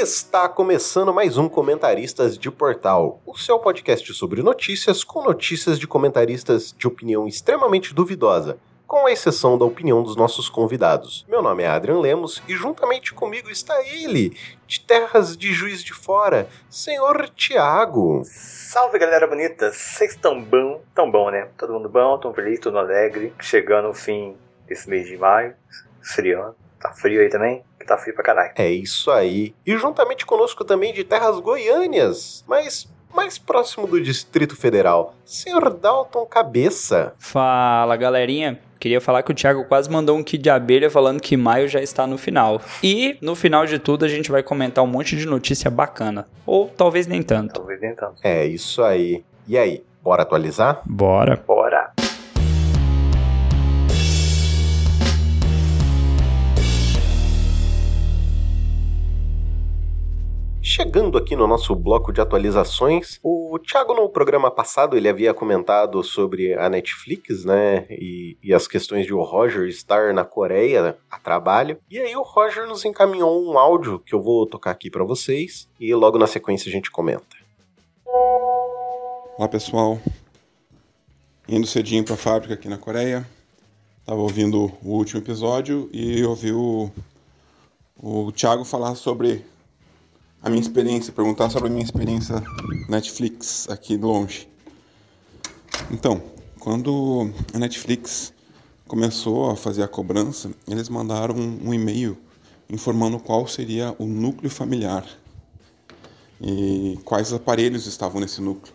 está começando mais um Comentaristas de Portal, o seu podcast sobre notícias com notícias de comentaristas de opinião extremamente duvidosa, com a exceção da opinião dos nossos convidados. Meu nome é Adrian Lemos e juntamente comigo está ele, de terras de Juiz de Fora, senhor Tiago. Salve galera bonita, vocês estão bom? Tão bom, né? Todo mundo bom, tão feliz, todo alegre. Chegando o fim desse mês de maio, esfriando. Tá frio aí também? Tá frio pra caralho. É isso aí. E juntamente conosco também de terras goiânias, mas mais próximo do Distrito Federal, senhor Dalton Cabeça. Fala galerinha, Queria falar que o Thiago quase mandou um kit de abelha falando que maio já está no final. E no final de tudo a gente vai comentar um monte de notícia bacana. Ou talvez nem tanto. Talvez nem tanto. É isso aí. E aí, bora atualizar? Bora. Bora. Chegando aqui no nosso bloco de atualizações, o Thiago no programa passado ele havia comentado sobre a Netflix, né, e, e, as questões de o Roger estar na Coreia a trabalho. E aí o Roger nos encaminhou um áudio que eu vou tocar aqui para vocês e logo na sequência a gente comenta. Olá pessoal, indo cedinho para a fábrica aqui na Coreia. Tava ouvindo o último episódio e ouvi o, o Thiago falar sobre a minha experiência, perguntar sobre a minha experiência Netflix aqui longe. Então, quando a Netflix começou a fazer a cobrança, eles mandaram um e-mail informando qual seria o núcleo familiar e quais aparelhos estavam nesse núcleo.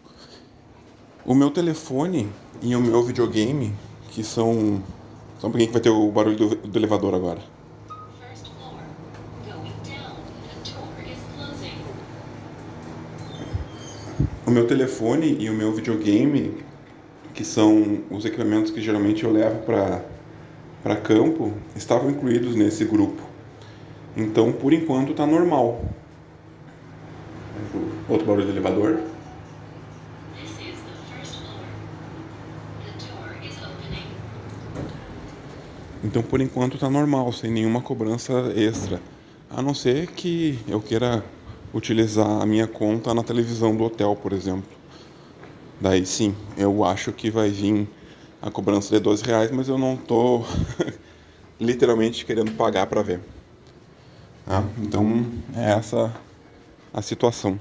O meu telefone e o meu videogame, que são. Só um pouquinho que vai ter o barulho do, do elevador agora. O meu telefone e o meu videogame, que são os equipamentos que geralmente eu levo para campo, estavam incluídos nesse grupo. Então, por enquanto, está normal. Outro barulho do elevador. Então, por enquanto, está normal, sem nenhuma cobrança extra. A não ser que eu queira utilizar a minha conta na televisão do hotel, por exemplo. Daí sim, eu acho que vai vir a cobrança de 12 reais, mas eu não tô literalmente querendo pagar para ver. Tá? Então é essa a situação.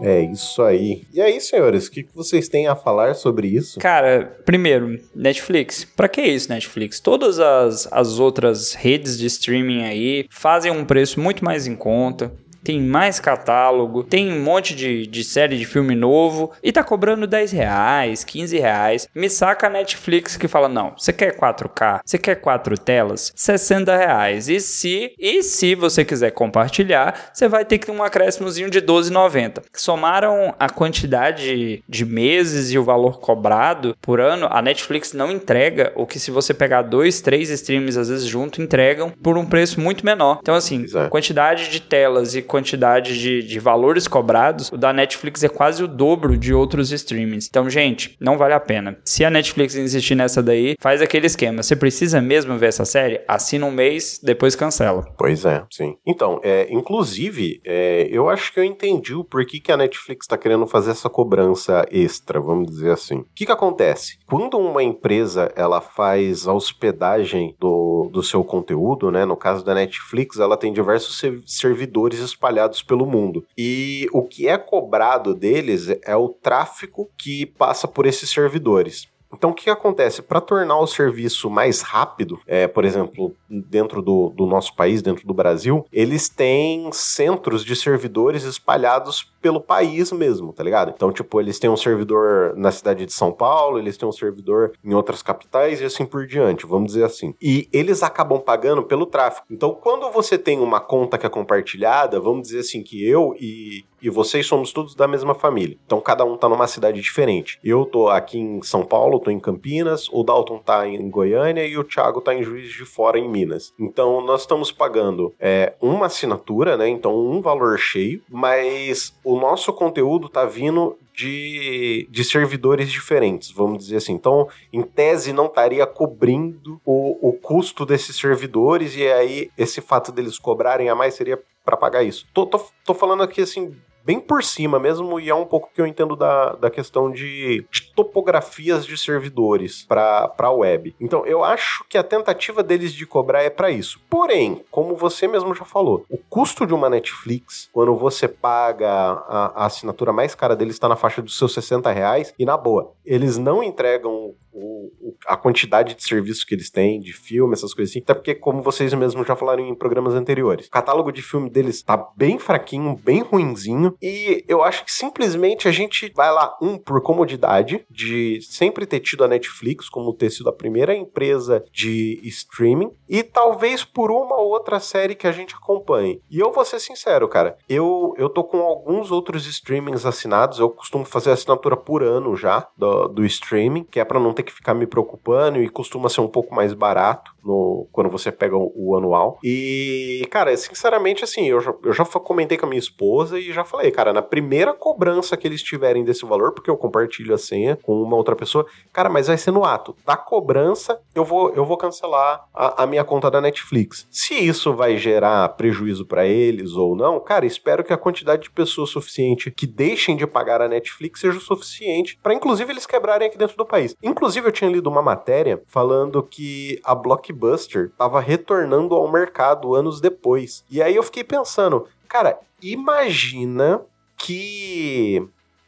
É isso aí. E aí, senhores, o que vocês têm a falar sobre isso? Cara, primeiro, Netflix. Pra que isso, Netflix? Todas as, as outras redes de streaming aí fazem um preço muito mais em conta tem mais catálogo, tem um monte de, de série de filme novo e tá cobrando 10 reais, 15 reais. Me saca a Netflix que fala: não, você quer 4K? Você quer quatro telas? 60 reais. E se, e se você quiser compartilhar, você vai ter que ter um acréscimozinho de 12,90. Somaram a quantidade de meses e o valor cobrado por ano, a Netflix não entrega o que se você pegar dois, três streams às vezes junto, entregam por um preço muito menor. Então, assim, Exato. quantidade de telas e quantidade de, de valores cobrados, o da Netflix é quase o dobro de outros streamings. Então, gente, não vale a pena. Se a Netflix insistir nessa daí, faz aquele esquema. Você precisa mesmo ver essa série? Assina um mês, depois cancela. Pois é, sim. Então, é, inclusive, é, eu acho que eu entendi o porquê que a Netflix está querendo fazer essa cobrança extra, vamos dizer assim. O que, que acontece? Quando uma empresa ela faz a hospedagem do, do seu conteúdo, né? No caso da Netflix, ela tem diversos servidores espalhados pelo mundo. E o que é cobrado deles é o tráfego que passa por esses servidores. Então, o que acontece? Para tornar o serviço mais rápido, é, por exemplo, dentro do, do nosso país, dentro do Brasil, eles têm centros de servidores espalhados pelo país mesmo, tá ligado? Então, tipo, eles têm um servidor na cidade de São Paulo, eles têm um servidor em outras capitais e assim por diante, vamos dizer assim. E eles acabam pagando pelo tráfego. Então, quando você tem uma conta que é compartilhada, vamos dizer assim que eu e e vocês somos todos da mesma família. Então cada um tá numa cidade diferente. Eu tô aqui em São Paulo, tô em Campinas, o Dalton tá em Goiânia e o Thiago tá em Juiz de Fora, em Minas. Então nós estamos pagando é, uma assinatura, né? Então um valor cheio, mas o nosso conteúdo tá vindo de, de servidores diferentes, vamos dizer assim. Então, em tese, não estaria cobrindo o, o custo desses servidores, e aí esse fato deles cobrarem a mais seria para pagar isso. Tô, tô, tô falando aqui assim bem por cima mesmo, e é um pouco que eu entendo da, da questão de, de topografias de servidores para a web. Então, eu acho que a tentativa deles de cobrar é para isso. Porém, como você mesmo já falou, o custo de uma Netflix, quando você paga a, a assinatura mais cara deles, está na faixa dos seus 60 reais, e na boa, eles não entregam o, o, a quantidade de serviços que eles têm, de filme, essas coisas assim. Até porque, como vocês mesmos já falaram em programas anteriores, o catálogo de filme deles tá bem fraquinho, bem ruinzinho. E eu acho que simplesmente a gente vai lá, um, por comodidade, de sempre ter tido a Netflix como ter sido a primeira empresa de streaming, e talvez por uma ou outra série que a gente acompanhe. E eu vou ser sincero, cara, eu, eu tô com alguns outros streamings assinados, eu costumo fazer assinatura por ano já do, do streaming, que é para não ter que ficar me preocupando e costuma ser um pouco mais barato no, quando você pega o, o anual. E, cara, sinceramente, assim, eu já, eu já comentei com a minha esposa e já falei, cara, na primeira cobrança que eles tiverem desse valor, porque eu compartilho a senha com uma outra pessoa, cara, mas vai ser no ato da cobrança, eu vou, eu vou cancelar a, a minha conta da Netflix. Se isso vai gerar prejuízo para eles ou não, cara, espero que a quantidade de pessoas suficiente que deixem de pagar a Netflix seja o suficiente para, inclusive, eles quebrarem aqui dentro do país. Inclusive, eu tinha lido uma matéria falando que a Blockbuster estava retornando ao mercado anos depois. E aí eu fiquei pensando, cara, imagina que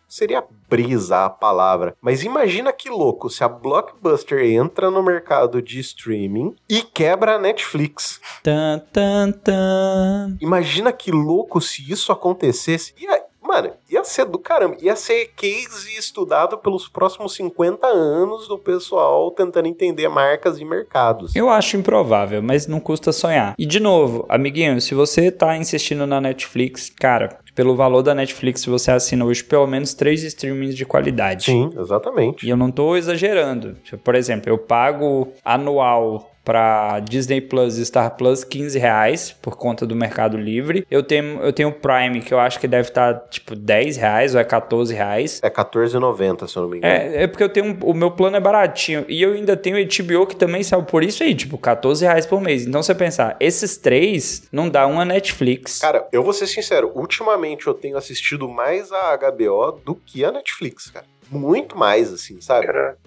seria brisa a palavra, mas imagina que louco se a Blockbuster entra no mercado de streaming e quebra a Netflix. Tan, tan, tan. Imagina que louco se isso acontecesse. Aí, Mano, ia ser do caramba. Ia ser case estudado pelos próximos 50 anos do pessoal tentando entender marcas e mercados. Eu acho improvável, mas não custa sonhar. E de novo, amiguinho, se você tá insistindo na Netflix, cara, pelo valor da Netflix, você assina hoje pelo menos três streamings de qualidade. Sim, exatamente. E eu não tô exagerando. Por exemplo, eu pago anual para Disney Plus e Star Plus 15 reais por conta do Mercado Livre. Eu tenho eu tenho o Prime que eu acho que deve estar tá, tipo 10 reais ou é 14 reais. É 14,90 se eu não me engano. É, é porque eu tenho o meu plano é baratinho e eu ainda tenho o HBO que também saiu por isso aí, tipo 14 reais por mês. Então você pensar, esses três não dá uma Netflix. Cara, eu vou ser sincero, ultimamente eu tenho assistido mais a HBO do que a Netflix, cara. Muito mais, assim, sabe? Cara,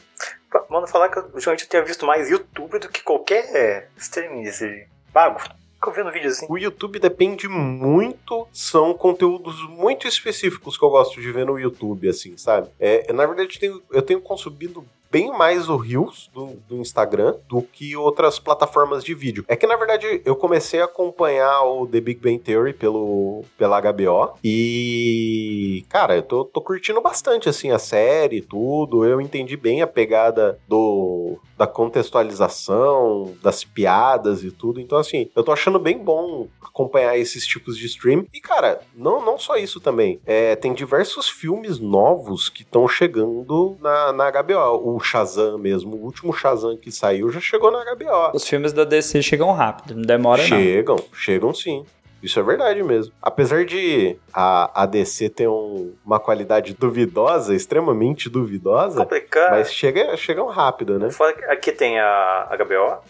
Mano, falar que eu, ultimamente eu tenho visto mais YouTube do que qualquer streaming desse pago. Fico vendo vídeo assim. O YouTube depende muito, são conteúdos muito específicos que eu gosto de ver no YouTube, assim, sabe? É, na verdade, eu tenho, eu tenho consumido bem mais o Reels do, do, Instagram do que outras plataformas de vídeo. É que, na verdade, eu comecei a acompanhar o The Big Bang Theory pelo, pela HBO e, cara, eu tô, tô curtindo bastante, assim, a série e tudo. Eu entendi bem a pegada do da contextualização, das piadas e tudo. Então, assim, eu tô achando bem bom acompanhar esses tipos de stream. E, cara, não, não só isso também. É, tem diversos filmes novos que estão chegando na, na HBO. O Shazam mesmo, o último Shazam que saiu já chegou na HBO. Os filmes da DC chegam rápido, não demora chegam, não. Chegam, chegam sim. Isso é verdade mesmo. Apesar de a, a DC ter um, uma qualidade duvidosa, extremamente duvidosa, Complicado. mas chega, chegam rápido, né? Aqui tem a HBO,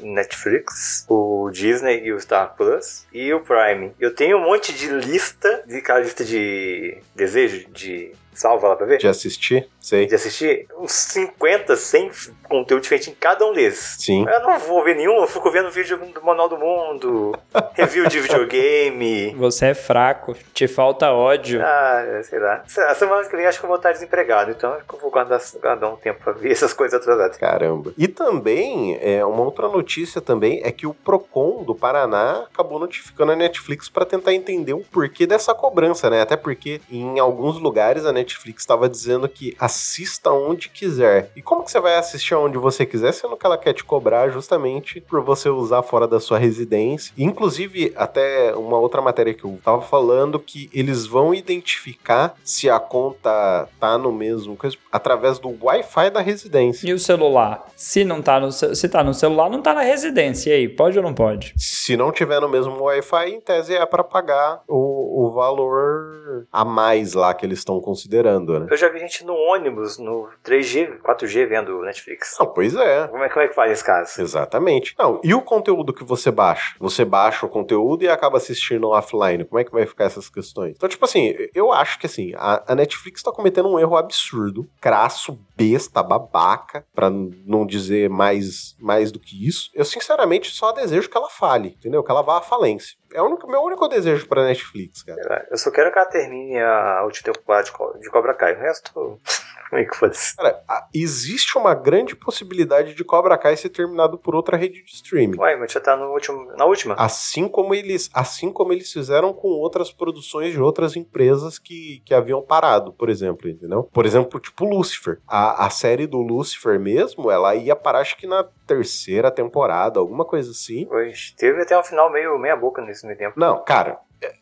Netflix, o Disney e o Star Plus e o Prime. Eu tenho um monte de lista, de aquela lista de desejo, de salva lá pra ver? De assistir? Sei. De assistir? Uns 50, 100 conteúdo diferente em cada um desses. Sim. Eu não vou ver nenhum, eu fico vendo vídeo do Manual do Mundo, review de videogame. Você é fraco, te falta ódio. Ah, sei lá. A semana que vem acho que eu vou estar desempregado, então acho que eu vou guardar, guardar um tempo pra ver essas coisas atrasadas. Caramba. E também, é, uma outra notícia também é que o Procon do Paraná acabou notificando a Netflix para tentar entender o porquê dessa cobrança, né? Até porque em alguns lugares a Netflix estava dizendo que assista onde quiser. E como que você vai assistir onde você quiser, sendo que ela quer te cobrar justamente por você usar fora da sua residência? Inclusive, até uma outra matéria que eu tava falando que eles vão identificar se a conta tá no mesmo coisa através do Wi-Fi da residência. E o celular? Se não tá no se tá no celular, não tá na residência. E aí, pode ou não pode? Se não tiver no mesmo Wi-Fi, em tese é para pagar o, o valor a mais lá que eles estão considerando considerando, né? Eu já vi gente no ônibus, no 3G, 4G vendo Netflix. Não, pois é. Como é, como é que faz nesse caso? Exatamente. Não, e o conteúdo que você baixa? Você baixa o conteúdo e acaba assistindo offline. Como é que vai ficar essas questões? Então, tipo assim, eu acho que assim, a, a Netflix tá cometendo um erro absurdo, crasso, besta, babaca, pra não dizer mais, mais do que isso. Eu, sinceramente, só desejo que ela fale, entendeu? Que ela vá à falência. É o meu único desejo pra Netflix, cara. Eu só quero que ela termine a última temporada de, Co- de Cobra Kai. O resto, como é que foda-se? Cara, existe uma grande possibilidade de Cobra Kai ser terminado por outra rede de streaming. Ué, mas já tá no último, na última. Assim como eles, assim como eles fizeram com outras produções de outras empresas que, que haviam parado, por exemplo, entendeu? Por exemplo, tipo Lucifer. A, a série do Lucifer mesmo, ela ia parar acho que na terceira temporada, alguma coisa assim. Pois, teve até um final meio meia boca nesse meio tempo. Não, cara, é,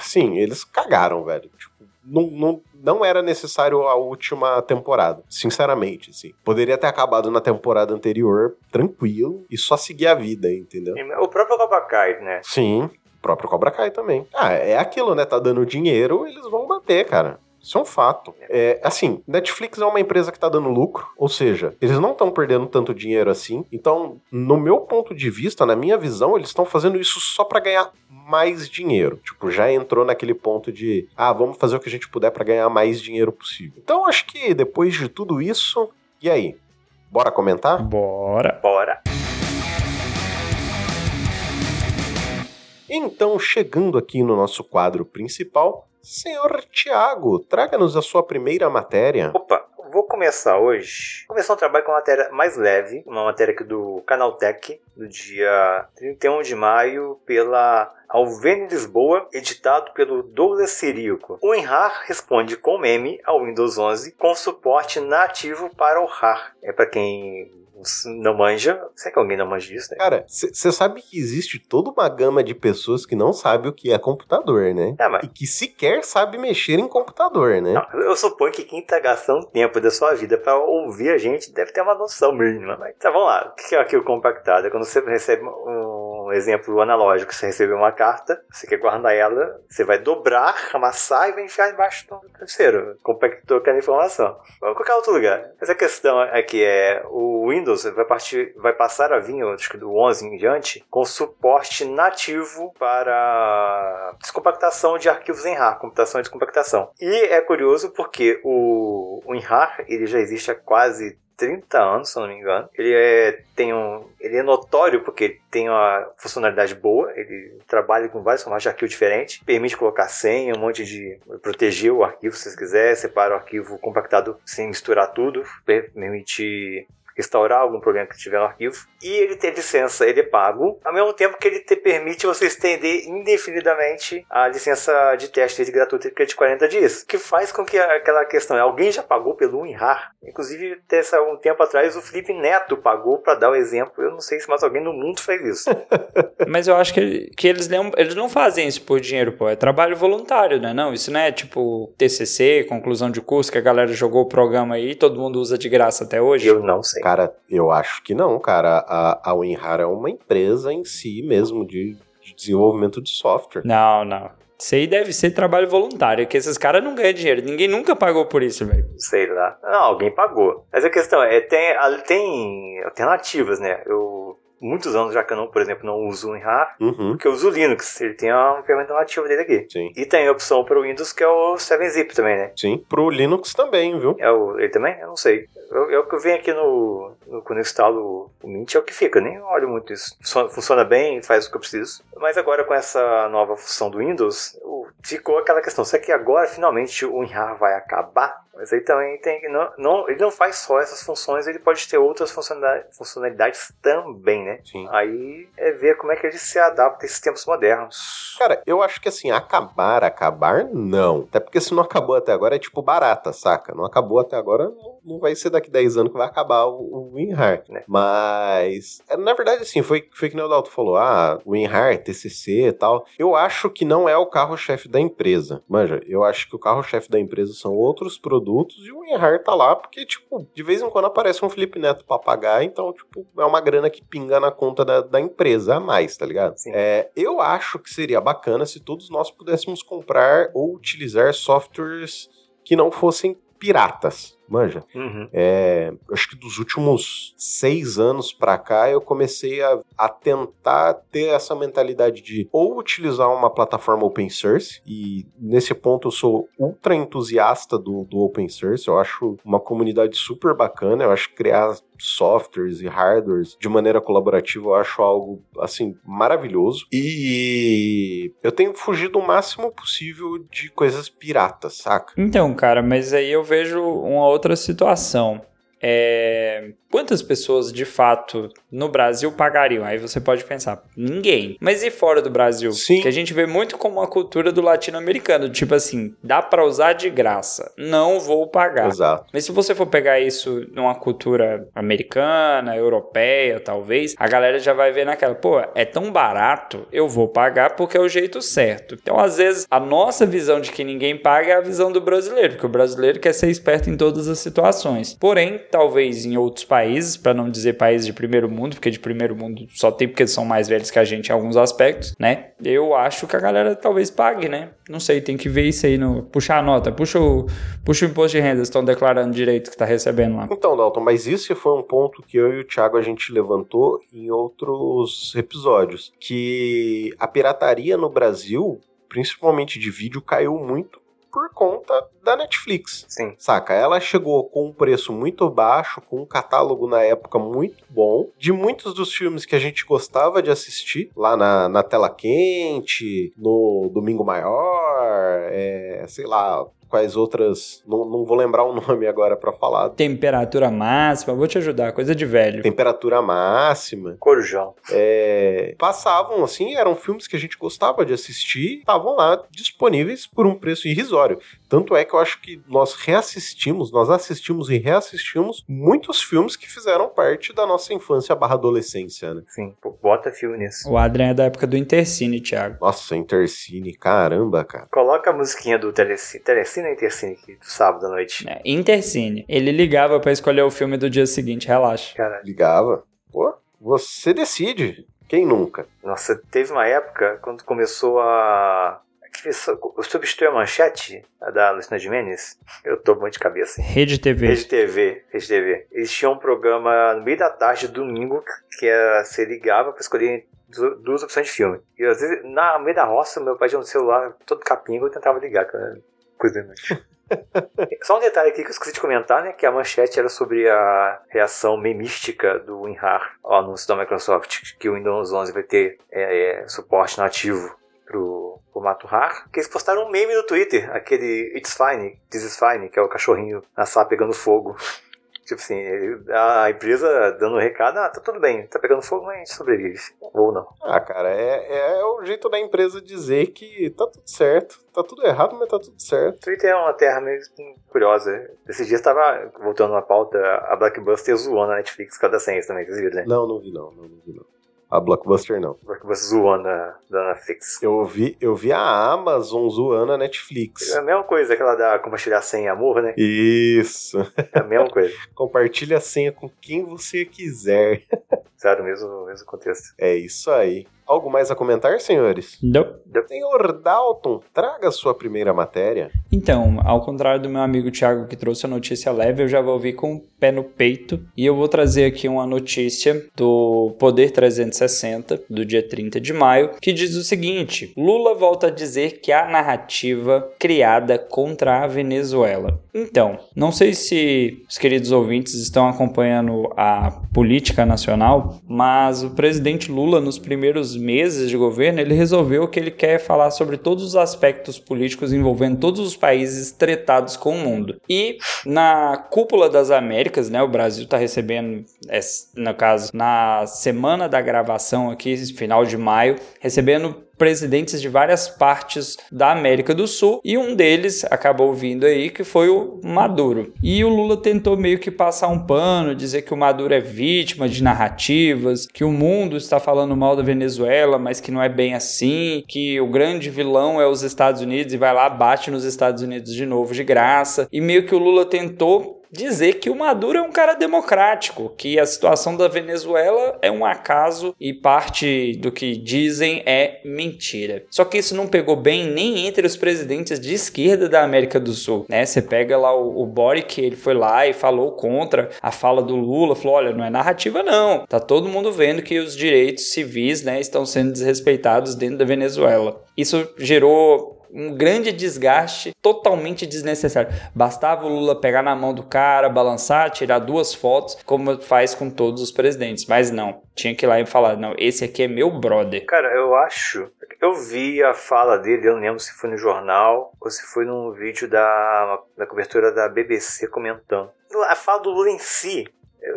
sim, eles cagaram, velho. Tipo, não, não, não era necessário a última temporada, sinceramente, assim. Poderia ter acabado na temporada anterior, tranquilo, e só seguir a vida, entendeu? O próprio Cobra Kai, né? Sim, o próprio Cobra Kai também. Ah, é aquilo, né? Tá dando dinheiro, eles vão bater, cara. Isso é um fato. É, assim, Netflix é uma empresa que tá dando lucro, ou seja, eles não estão perdendo tanto dinheiro assim. Então, no meu ponto de vista, na minha visão, eles estão fazendo isso só pra ganhar mais dinheiro. Tipo, já entrou naquele ponto de, ah, vamos fazer o que a gente puder pra ganhar mais dinheiro possível. Então, acho que depois de tudo isso, e aí? Bora comentar? Bora. Bora. Então, chegando aqui no nosso quadro principal, senhor Tiago, traga-nos a sua primeira matéria. Opa, vou começar hoje. Começar um trabalho com uma matéria mais leve, uma matéria aqui do Canaltech, do dia 31 de maio, pela Alvene Lisboa, editado pelo Douglas Ciríaco. O Enrar responde com meme ao Windows 11 com suporte nativo para o RAR. É para quem não manja, sei que alguém não manja disso, né? Cara, você sabe que existe toda uma gama de pessoas que não sabe o que é computador, né? É, mas E que sequer sabe mexer em computador, né? Não, eu suponho que quem tá gastando tempo da sua vida pra ouvir a gente deve ter uma noção mínima. Mas tá, vamos lá. O que é arquivo compactado? É quando você recebe um exemplo analógico, você recebe uma carta, você quer guardar ela, você vai dobrar, amassar e vai enfiar embaixo do travesseiro. Compactou aquela informação. Ou qualquer outro lugar. Mas a questão é que é, o Windows vai, partir, vai passar a vir, acho que do 11 em diante, com suporte nativo para descompactação de arquivos em RAR, computação e descompactação. E é curioso porque o, o WinRAR ele já existe há quase 30 anos, se eu não me engano. Ele é, tem um, ele é notório porque tem uma funcionalidade boa, ele trabalha com vários formatos de arquivo diferentes, permite colocar senha, um monte de proteger o arquivo se você quiser, separa o arquivo compactado sem misturar tudo, permite restaurar algum problema que tiver no arquivo. E ele tem licença, ele é pago, ao mesmo tempo que ele te permite você estender indefinidamente a licença de teste de gratuita que é de 40 dias. Que faz com que aquela questão alguém já pagou pelo WinRAR? Inclusive, até um tempo atrás, o Felipe Neto pagou para dar o exemplo. Eu não sei se mais alguém no mundo faz isso. Mas eu acho que, que eles, não, eles não fazem isso por dinheiro, pô. É trabalho voluntário, né? Não, isso não é tipo TCC, conclusão de curso, que a galera jogou o programa aí e todo mundo usa de graça até hoje. Eu não sei. Cara, eu acho que não, cara. A, a WinRAR é uma empresa em si mesmo de, de desenvolvimento de software. Não, não. Isso aí deve ser trabalho voluntário, que esses caras não ganham dinheiro. Ninguém nunca pagou por isso, velho. Sei lá. Não, alguém pagou. Mas a questão é, tem, tem alternativas, né? Eu muitos anos já que eu não, por exemplo, não uso o WinRAR, Uhum, porque eu uso o Linux, ele tem uma ferramenta nativa dele aqui. sim. E tem a opção para o Windows que é o 7-Zip também, né? Sim, pro Linux também, viu? É o, ele também? Eu não sei. Eu, eu que venho aqui no, no. Quando eu instalo o Mint é o que fica, nem olho muito isso. Funciona, funciona bem, faz o que eu preciso. Mas agora com essa nova função do Windows, ficou aquela questão. Será que agora finalmente o WinRAR vai acabar? Mas aí também tem que. Não, não, ele não faz só essas funções, ele pode ter outras funcionalidades, funcionalidades também, né? Sim. Aí é ver como é que ele se adapta a esses tempos modernos. Cara, eu acho que assim, acabar, acabar, não. Até porque se não acabou até agora é tipo barata, saca? Não acabou até agora, não, não vai ser daqui 10 anos que vai acabar o, o WinRAR. Né. Mas, é, na verdade, assim, foi, foi que o Dalton falou, ah, WinRAR, TCC e tal. Eu acho que não é o carro-chefe da empresa. Manja, eu acho que o carro-chefe da empresa são outros produtos e o WinRAR tá lá porque, tipo, de vez em quando aparece um Felipe Neto pra pagar, então, tipo, é uma grana que pinga na conta da, da empresa a mais, tá ligado? Sim. É, eu acho que seria bacana se todos nós pudéssemos comprar ou utilizar softwares que não fossem piratas. Manja? Uhum. É, acho que dos últimos seis anos pra cá eu comecei a, a tentar ter essa mentalidade de ou utilizar uma plataforma open source, e nesse ponto eu sou ultra entusiasta do, do open source, eu acho uma comunidade super bacana, eu acho que criar softwares e hardwares de maneira colaborativa eu acho algo assim maravilhoso e eu tenho fugido o máximo possível de coisas piratas, saca? Então, cara, mas aí eu vejo uma outra situação. É... Quantas pessoas de fato no Brasil pagariam? Aí você pode pensar, ninguém. Mas e fora do Brasil? Sim. Que a gente vê muito como a cultura do latino-americano, tipo assim, dá pra usar de graça, não vou pagar. Exato. Mas se você for pegar isso numa cultura americana, europeia, talvez, a galera já vai ver naquela, pô, é tão barato, eu vou pagar porque é o jeito certo. Então, às vezes, a nossa visão de que ninguém paga é a visão do brasileiro, porque o brasileiro quer ser esperto em todas as situações. Porém, talvez em outros países, para não dizer países de primeiro mundo, porque de primeiro mundo só tem porque eles são mais velhos que a gente em alguns aspectos, né? Eu acho que a galera talvez pague, né? Não sei, tem que ver isso aí no puxar a nota, puxa o, puxa o imposto de renda, estão declarando direito que tá recebendo lá. Então, Dalton, mas isso foi um ponto que eu e o Thiago a gente levantou em outros episódios, que a pirataria no Brasil, principalmente de vídeo, caiu muito por conta da Netflix. Sim. Saca? Ela chegou com um preço muito baixo, com um catálogo na época muito bom, de muitos dos filmes que a gente gostava de assistir, lá na, na tela quente, no Domingo Maior, é, sei lá, quais outras. Não, não vou lembrar o nome agora pra falar. Temperatura máxima, vou te ajudar, coisa de velho. Temperatura máxima. Corujão. É, passavam assim, eram filmes que a gente gostava de assistir, estavam lá disponíveis por um preço irrisório. Tanto é que eu acho que nós reassistimos, nós assistimos e reassistimos muitos filmes que fizeram parte da nossa infância barra adolescência, né? Sim. Bota filme nisso. O Adrian é da época do Intercine, Thiago. Nossa, Intercine, caramba, cara. Coloca a musiquinha do Telecine. Telecine ou Intercine aqui, do sábado à noite. É, Intercine. Ele ligava pra escolher o filme do dia seguinte, relaxa. Cara, Ligava. Pô, você decide. Quem nunca? nossa, teve uma época quando começou a. Eu substituí a manchete a da Lucina Gimenez. Eu tô muito de cabeça. Rede TV. Rede TV, Rede TV. Eles tinham um programa no meio da tarde, domingo, que era, você ligava pra escolher du- duas opções de filme. E às vezes, na meio da roça, meu pai tinha um celular todo capinga, eu tentava ligar, cara. Coisa inútil. Só um detalhe aqui que eu esqueci de comentar, né? Que a manchete era sobre a reação memística do WinRAR ao anúncio da Microsoft que o Windows 11 vai ter é, é, suporte nativo pro formato RAR. Que eles postaram um meme no Twitter, aquele It's Fine, This is Fine, que é o cachorrinho na sala pegando fogo. Tipo assim, a empresa dando um recado, ah, tá tudo bem, tá pegando fogo, mas a gente sobrevive. Ou não. Ah, cara, é, é o jeito da empresa dizer que tá tudo certo. Tá tudo errado, mas tá tudo certo. Twitter é uma terra meio curiosa. Esses dias tava, voltando na pauta, a Blockbuster zoando a Netflix por causa da senha também, vocês viram, né? Não, não vi não, não, não vi não. A Blockbuster não. Blockbuster zoando a, da Netflix. Eu vi, eu vi a Amazon zoando a Netflix. É a mesma coisa, aquela da compartilhar senha amor, né? Isso. É a mesma coisa. Compartilhe a senha com quem você quiser. Sabe, o mesmo, mesmo contexto. É isso aí. Algo mais a comentar, senhores? Não. Senhor Dalton, traga sua primeira matéria. Então, ao contrário do meu amigo Thiago que trouxe a notícia leve, eu já vou vir com o pé no peito e eu vou trazer aqui uma notícia do Poder 360 do dia 30 de maio, que diz o seguinte: Lula volta a dizer que há narrativa criada contra a Venezuela. Então, não sei se os queridos ouvintes estão acompanhando a política nacional, mas o presidente Lula nos primeiros meses de governo, ele resolveu que ele quer falar sobre todos os aspectos políticos envolvendo todos os países tretados com o mundo. E na cúpula das Américas, né, o Brasil está recebendo, es- no caso, na semana da gravação aqui, final de maio, recebendo presidentes de várias partes da América do Sul e um deles acabou vindo aí que foi o Maduro. E o Lula tentou meio que passar um pano, dizer que o Maduro é vítima de narrativas, que o mundo está falando mal da Venezuela, mas que não é bem assim, que o grande vilão é os Estados Unidos e vai lá bate nos Estados Unidos de novo de graça. E meio que o Lula tentou dizer que o Maduro é um cara democrático, que a situação da Venezuela é um acaso e parte do que dizem é mentira. Só que isso não pegou bem nem entre os presidentes de esquerda da América do Sul, né? Você pega lá o, o Boric, ele foi lá e falou contra a fala do Lula, falou, olha, não é narrativa não. Tá todo mundo vendo que os direitos civis, né, estão sendo desrespeitados dentro da Venezuela. Isso gerou um grande desgaste totalmente desnecessário. Bastava o Lula pegar na mão do cara, balançar, tirar duas fotos, como faz com todos os presidentes. Mas não, tinha que ir lá e falar: não, esse aqui é meu brother. Cara, eu acho. Eu vi a fala dele, eu não lembro se foi no jornal ou se foi num vídeo da, da cobertura da BBC comentando. A fala do Lula em si,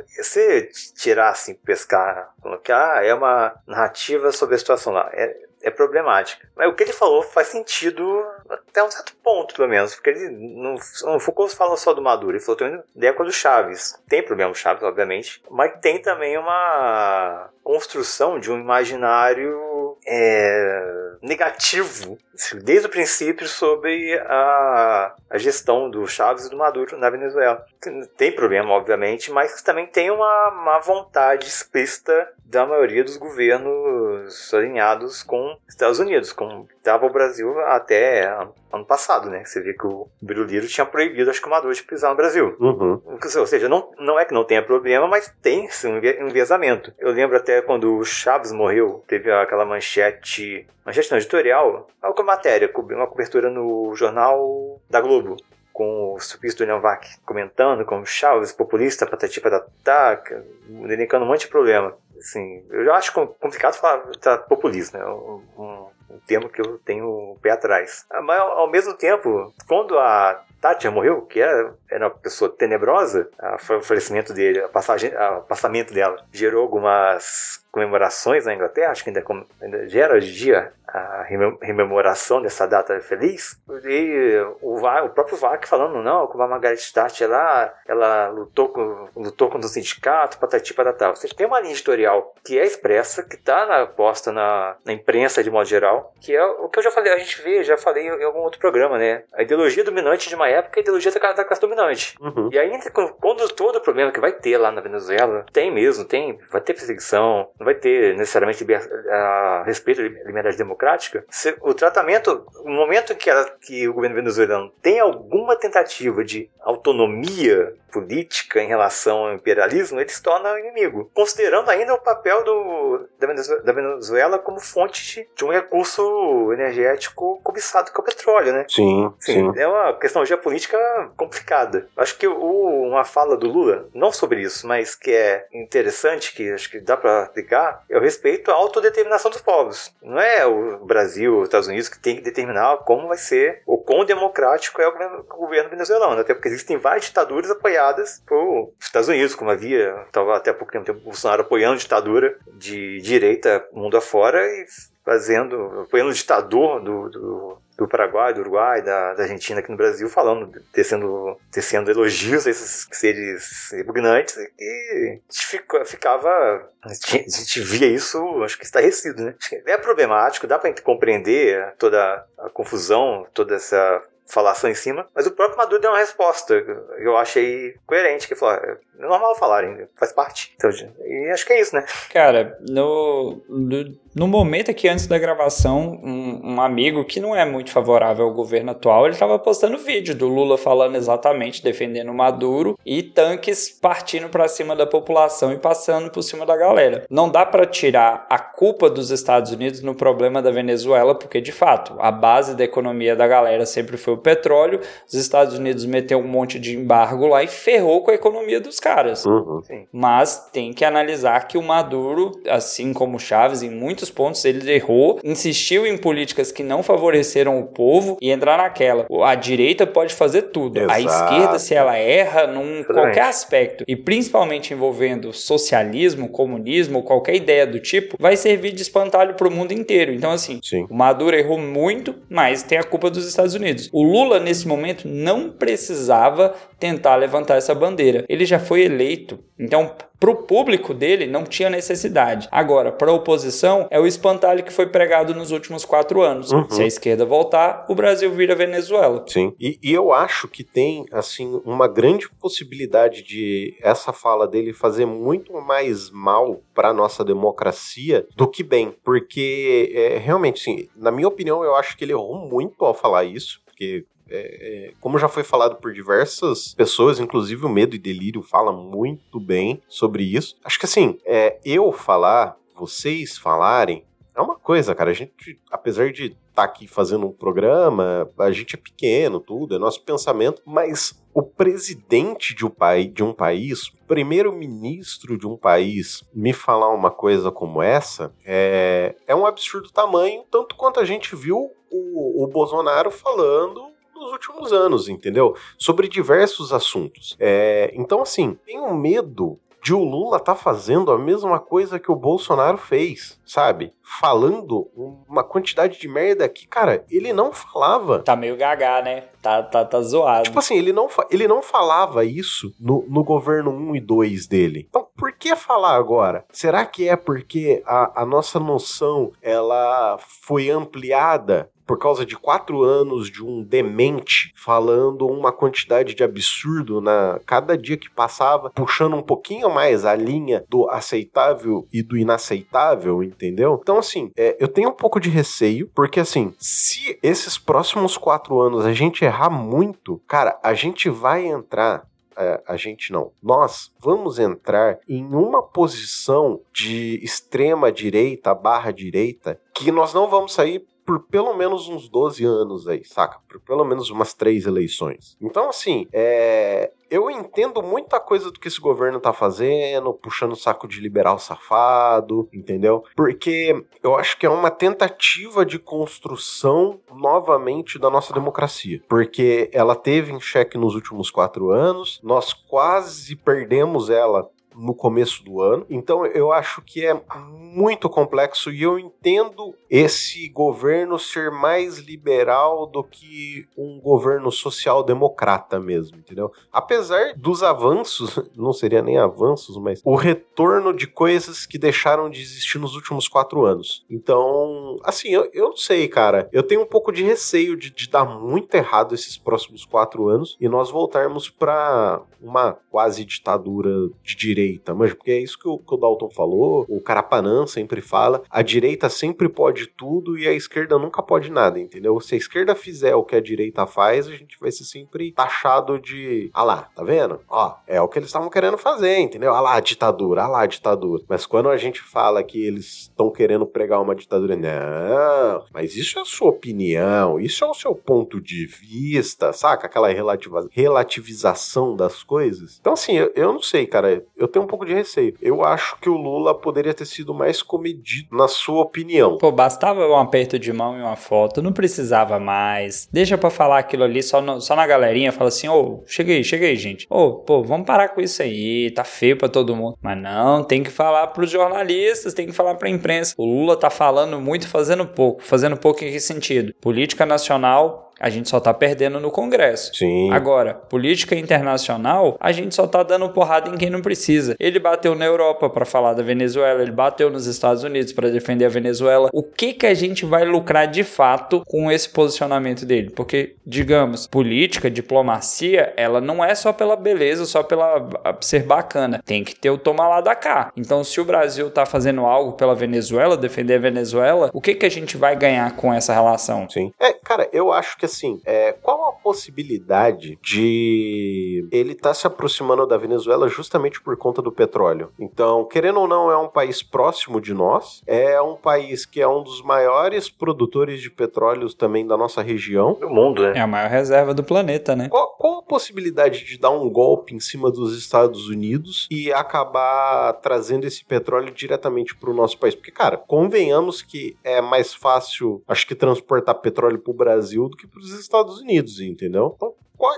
se tirar assim, pescar, que ah, é uma narrativa sobre a situação lá, é, é problemática. Mas o que ele falou faz sentido até um certo ponto, pelo menos, porque ele não, não Foucault fala só do Maduro, ele falou também da época do Chaves. Tem problema o Chaves, obviamente, mas tem também uma construção de um imaginário é, negativo desde o princípio sobre a, a gestão do Chaves e do Maduro na Venezuela. Tem problema, obviamente, mas também tem uma, uma vontade explícita da maioria dos governos alinhados com Estados Unidos, como estava o Brasil até ano passado, né? Você vê que o Biruliro tinha proibido, acho que o Maduro de pisar no Brasil. Uhum. Ou seja, não, não é que não tenha problema, mas tem sim, um enviesamento. Eu lembro até quando o Chaves morreu, teve aquela manchete, manchete não, editorial, uma matéria, uma cobertura no jornal da Globo com o Supício do Leonvac comentando como Chaves, populista, patati patatá, elencando um monte de problema. Assim, eu já acho complicado falar tá, populista, né? Um, um, termo que eu tenho o pé atrás. Mas, ao mesmo tempo, quando a Thatcher morreu, que era, era uma pessoa tenebrosa, o falecimento dele, o passamento dela, gerou algumas comemorações na Inglaterra, acho que ainda, ainda gera hoje em dia a rememoração dessa data feliz. E o, o próprio VAC falando, não, como a Margaret Thatcher lá, ela lutou, com, lutou contra o sindicato, patati patatá. Ou seja, tem uma linha editorial que é expressa, que está posta na, na, imprensa de modo geral, que é o que eu já falei, a gente vê, já falei em algum outro programa, né? A ideologia dominante de uma época é a ideologia da, da classe dominante. Uhum. E ainda quando todo o problema que vai ter lá na Venezuela, tem mesmo, tem, vai ter perseguição, não vai ter necessariamente a respeito à liberdade democrática, o tratamento, no momento que, ela, que o governo venezuelano tem alguma tentativa de autonomia política em relação ao imperialismo, ele se torna inimigo. Considerando ainda o papel do, da, Venezuela, da Venezuela como fonte de, de, um recurso energético cobiçado que é o petróleo, né? Sim, sim. É uma questão geopolítica complicada. Acho que o, uma fala do Lula, não sobre isso, mas que é interessante, que acho que dá para aplicar, é o respeito à autodeterminação dos povos. Não é o Brasil, os Estados Unidos que tem que determinar como vai ser, ou quão democrático é o governo, o governo venezuelano, até porque existem várias ditaduras apoiadas por Estados Unidos, como havia, estava até há pouco tempo, o Bolsonaro apoiando ditadura de direita mundo afora e fazendo, apoiando o ditador do, do, do Paraguai, do Uruguai, da, da, Argentina aqui no Brasil, falando, tecendo, tecendo elogios a esses seres repugnantes, e a gente ficava, a gente via isso, acho que estarrecido, né? É problemático, dá para compreender toda a confusão, toda essa falação em cima, mas o próprio Maduro deu uma resposta. Eu achei coerente, que falou, é normal falarem, faz parte. Então, e acho que é isso, né? Cara, no, no, no momento aqui antes da gravação, um, um, amigo que não é muito favorável ao governo atual, ele estava postando vídeo do Lula falando exatamente, defendendo Maduro e tanques partindo para cima da população e passando por cima da galera. Não dá para tirar a culpa dos Estados Unidos no problema da Venezuela, porque de fato, a base da economia da galera sempre foi o petróleo. Os Estados Unidos meteu um monte de embargo lá e ferrou com a economia dos caras. Uhum. Mas tem que analisar que o Maduro, assim como Chaves, em muitos pontos ele errou, insistiu em políticas que não favoreceram o povo e entrar naquela. A direita pode fazer tudo. Exato. A esquerda, se ela erra num qualquer aspecto, e principalmente envolvendo socialismo, comunismo ou qualquer ideia do tipo, vai servir de espantalho para o mundo inteiro. Então, assim, Sim. o Maduro errou muito, mas tem a culpa dos Estados Unidos. O Lula, nesse momento, não precisava tentar levantar essa bandeira. Ele já foi eleito. Então, para o público dele, não tinha necessidade. Agora, para a oposição, é o espantalho que foi pregado nos últimos quatro anos. Uhum. Se a esquerda voltar, o Brasil vira Venezuela. Sim. E, e, eu acho que tem, assim, uma grande possibilidade de essa fala dele fazer muito mais mal para nossa democracia do que bem. Porque, é, realmente, sim, na minha opinião, eu acho que ele errou muito ao falar isso. Porque é, é, como já foi falado por diversas pessoas, inclusive o Medo e Delírio fala muito bem sobre isso. Acho que assim, é, eu falar, vocês falarem, é uma coisa, cara. A gente, apesar de estar tá aqui fazendo um programa, a gente é pequeno, tudo, é nosso pensamento, mas o presidente de um, país, de um país, primeiro-ministro de um país, me falar uma coisa como essa é, é um absurdo tamanho, tanto quanto a gente viu o, o Bolsonaro falando nos últimos anos, entendeu? Sobre diversos assuntos. É, então, assim, tenho medo de o Lula tá fazendo a mesma coisa que o Bolsonaro fez, sabe? Falando uma quantidade de merda que, cara, ele não falava. Tá meio gagá, né? Tá, tá, tá zoado. Tipo assim, ele não, ele não falava isso no, no governo 1 e 2 dele. Então, por que falar agora? Será que é porque a, a nossa noção ela foi ampliada por causa de quatro anos de um demente falando uma quantidade de absurdo na cada dia que passava, puxando um pouquinho mais a linha do aceitável e do inaceitável, entendeu? Então, assim, é, eu tenho um pouco de receio, porque assim, se esses próximos quatro anos a gente errar muito, cara, a gente vai entrar é, a gente não. Nós vamos entrar em uma posição de extrema direita barra direita que nós não vamos sair por pelo menos uns 12 anos aí, saca? Por pelo menos umas três eleições. Então, assim, é... eu entendo muita coisa do que esse governo tá fazendo, puxando o saco de liberal safado, entendeu? Porque eu acho que é uma tentativa de construção novamente da nossa democracia. Porque ela teve em xeque nos últimos quatro anos, nós quase perdemos ela no começo do ano. Então eu acho que é muito complexo e eu entendo esse governo ser mais liberal do que um governo social-democrata mesmo, entendeu? Apesar dos avanços, não seria nem avanços, mas o retorno de coisas que deixaram de existir nos últimos quatro anos. Então, assim, eu, eu não sei, cara. Eu tenho um pouco de receio de, de dar muito errado esses próximos quatro anos e nós voltarmos para uma quase ditadura de direita direita, mas porque é isso que o, que o Dalton falou, o Carapanã sempre fala, a direita sempre pode tudo e a esquerda nunca pode nada, entendeu? Se a esquerda fizer o que a direita faz, a gente vai ser sempre taxado de, ah lá, tá vendo? Ó, é o que eles estavam querendo fazer, entendeu? Ah lá, ditadura, ah lá, ditadura. Mas quando a gente fala que eles estão querendo pregar uma ditadura, não, mas isso é a sua opinião, isso é o seu ponto de vista, saca? Aquela relativização das coisas. Então, assim, eu, eu não sei, cara, eu tenho um pouco de receio. Eu acho que o Lula poderia ter sido mais comedido, na sua opinião. Pô, bastava um aperto de mão e uma foto, não precisava mais. Deixa pra falar aquilo ali só, no, só na galerinha, fala assim, ô, oh, cheguei, cheguei, gente. Ô, oh, pô, vamos parar com isso aí, tá feio pra todo mundo. Mas não, tem que falar pros jornalistas, tem que falar pra imprensa. O Lula tá falando muito, fazendo pouco. Fazendo pouco em que sentido? Política nacional a gente só tá perdendo no Congresso. Sim. Agora, política internacional, a gente só tá dando porrada em quem não precisa. Ele bateu na Europa para falar da Venezuela, ele bateu nos Estados Unidos para defender a Venezuela. O que que a gente vai lucrar de fato com esse posicionamento dele? Porque, digamos, política, diplomacia, ela não é só pela beleza, só pela ser bacana. Tem que ter o tomar lá da cá. Então, se o Brasil tá fazendo algo pela Venezuela, defender a Venezuela, o que que a gente vai ganhar com essa relação? Sim. É, cara, eu acho que assim, é, qual a possibilidade de ele estar tá se aproximando da Venezuela justamente por conta do petróleo? Então, querendo ou não, é um país próximo de nós, é um país que é um dos maiores produtores de petróleo também da nossa região. Do mundo, né? É a maior reserva do planeta, né? Qual, qual a possibilidade de dar um golpe em cima dos Estados Unidos e acabar trazendo esse petróleo diretamente para o nosso país? Porque, cara, convenhamos que é mais fácil, acho que, transportar petróleo para o Brasil do que para os Estados Unidos, entendeu? Então,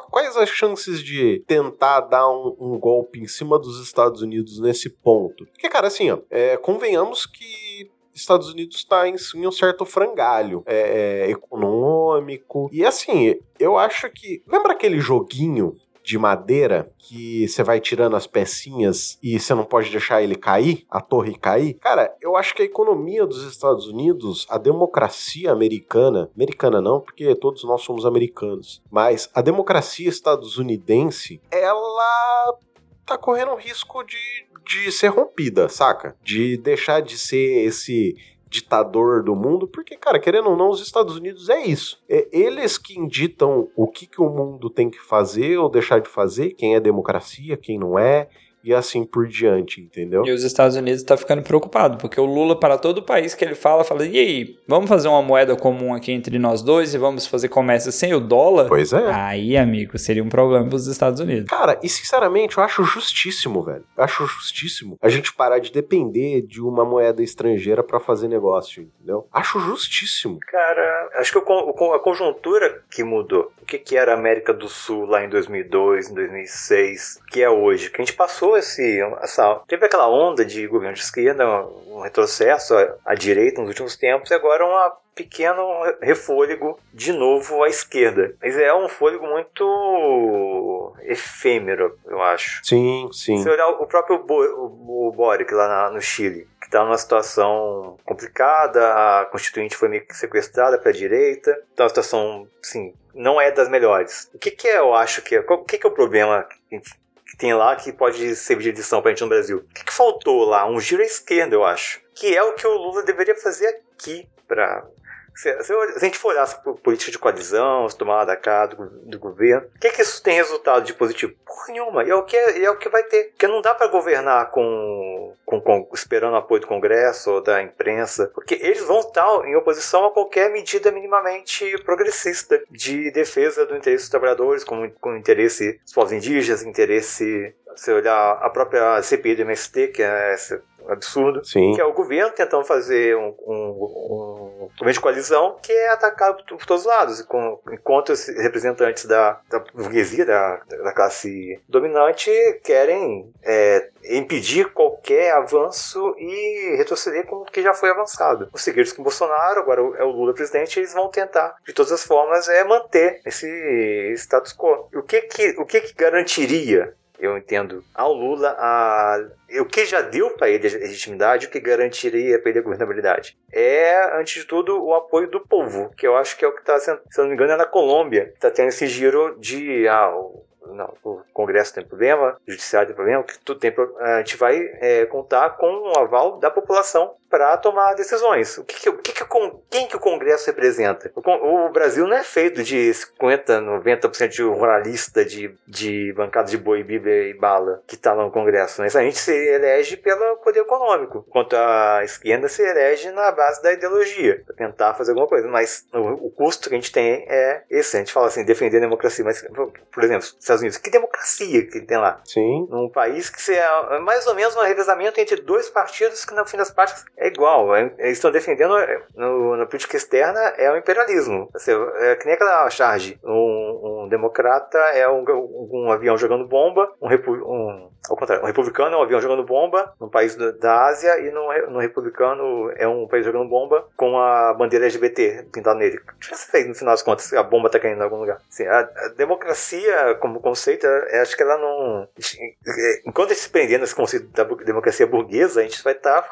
quais as chances de tentar dar um, um, golpe em cima dos Estados Unidos nesse ponto? Porque, cara, assim, ó, é, convenhamos que Estados Unidos está em, em, um certo frangalho é, é, econômico. E assim, eu acho que. Lembra aquele joguinho de madeira que você vai tirando as pecinhas e você não pode deixar ele cair, a torre cair. Cara, eu acho que a economia dos Estados Unidos, a democracia americana, americana não, porque todos nós somos americanos, mas a democracia estadunidense, ela tá correndo um risco de, de ser rompida, saca? De deixar de ser esse ditador do mundo, porque, cara, querendo ou não, os Estados Unidos é isso. É eles que inditam o que, que o mundo tem que fazer ou deixar de fazer, quem é democracia, quem não é, e assim por diante, entendeu? E os Estados Unidos estão tá ficando preocupado, porque o Lula, para todo o país que ele fala, fala: e aí, vamos fazer uma moeda comum aqui entre nós dois e vamos fazer comércio sem o dólar? Pois é. Aí, amigo, seria um problema para os Estados Unidos. Cara, e sinceramente, eu acho justíssimo, velho. Eu acho justíssimo a gente parar de depender de uma moeda estrangeira para fazer negócio, entendeu? Acho justíssimo. Cara, acho que a conjuntura que mudou. O que, que era a América do Sul lá em 2002, em 2006, que é hoje? Que a gente passou esse, essa, teve aquela onda de governo de esquerda, um retrocesso à, direita nos últimos tempos, e agora um pequeno refôlego de novo à esquerda. Mas é um fôlego muito efêmero, eu acho. Sim, sim. Se olhar o próprio Bo, o, o Boric lá na, no Chile, que está numa situação complicada, a constituinte foi meio que sequestrada para a direita, está uma situação, assim, não é das melhores. O que, que é, eu acho que é, o que, que é o problema que tem lá que pode servir de edição pra gente no Brasil. O que, que faltou lá? Um giro à esquerda, eu acho. Que é o que o Lula deveria fazer aqui para se, se, a gente for olhar para política de coalizão, as tomadas da cá do, do governo, o que, que isso tem resultado de positivo? Porra nenhuma. E é o que, é o que vai ter. Porque não dá para governar com, com, com, esperando apoio do Congresso ou da imprensa, porque eles vão estar em oposição a qualquer medida minimamente progressista de defesa do interesse dos trabalhadores, com, com interesse dos povos indígenas, interesse se olhar a própria CPI do MST, que é essa absurdo, Sim. que é o governo tentando fazer um, um, um governo de coalizão que é atacado por, por todos os lados, enquanto os representantes da, da burguesia, da, da classe dominante, querem é, impedir qualquer avanço e retroceder com o que já foi avançado. Os seguidores com Bolsonaro, agora é o Lula presidente, eles vão tentar, de todas as formas, é manter esse status quo. O que que, o que, que garantiria eu entendo, ao Lula a, o que já deu para ele a legitimidade, o que garantiria para ele a governabilidade. É, antes de tudo, o apoio do povo, que eu acho que é o que está sendo, se não me engano, é na Colômbia, está tendo esse giro de ah, não, o Congresso tem problema, o Judiciário tem problema, que tudo tem a gente vai é, contar com o aval da população para tomar decisões. O que, que, o que, que quem que o Congresso representa? O, o, Brasil não é feito de 50, 90% de ruralista de, de bancada de boi, bíblia e bala que está lá no Congresso. Né? A gente se elege pelo poder econômico, enquanto a esquerda se elege na base da ideologia, para tentar fazer alguma coisa. Mas o, o, custo que a gente tem é esse. A gente fala assim, defender a democracia. Mas, por exemplo, Estados Unidos, que democracia que tem lá? Sim. Num país que é mais ou menos um revezamento entre dois partidos que, no fim das partes, é igual. É, eles estão defendendo é, no, na política externa é o imperialismo. Assim, é que nem aquela charge. Um, um democrata é um, um, avião jogando bomba, um, um, ao contrário, um republicano é um avião jogando bomba num país da Ásia e no, no republicano é um país jogando bomba com a bandeira LGBT pintada nele. O que você fez no final das contas? A bomba tá caindo em algum lugar. Assim, a, a democracia, como conceito, é, acho que ela não. Enquanto a gente se prender nesse conceito da democracia burguesa, a gente vai estar tá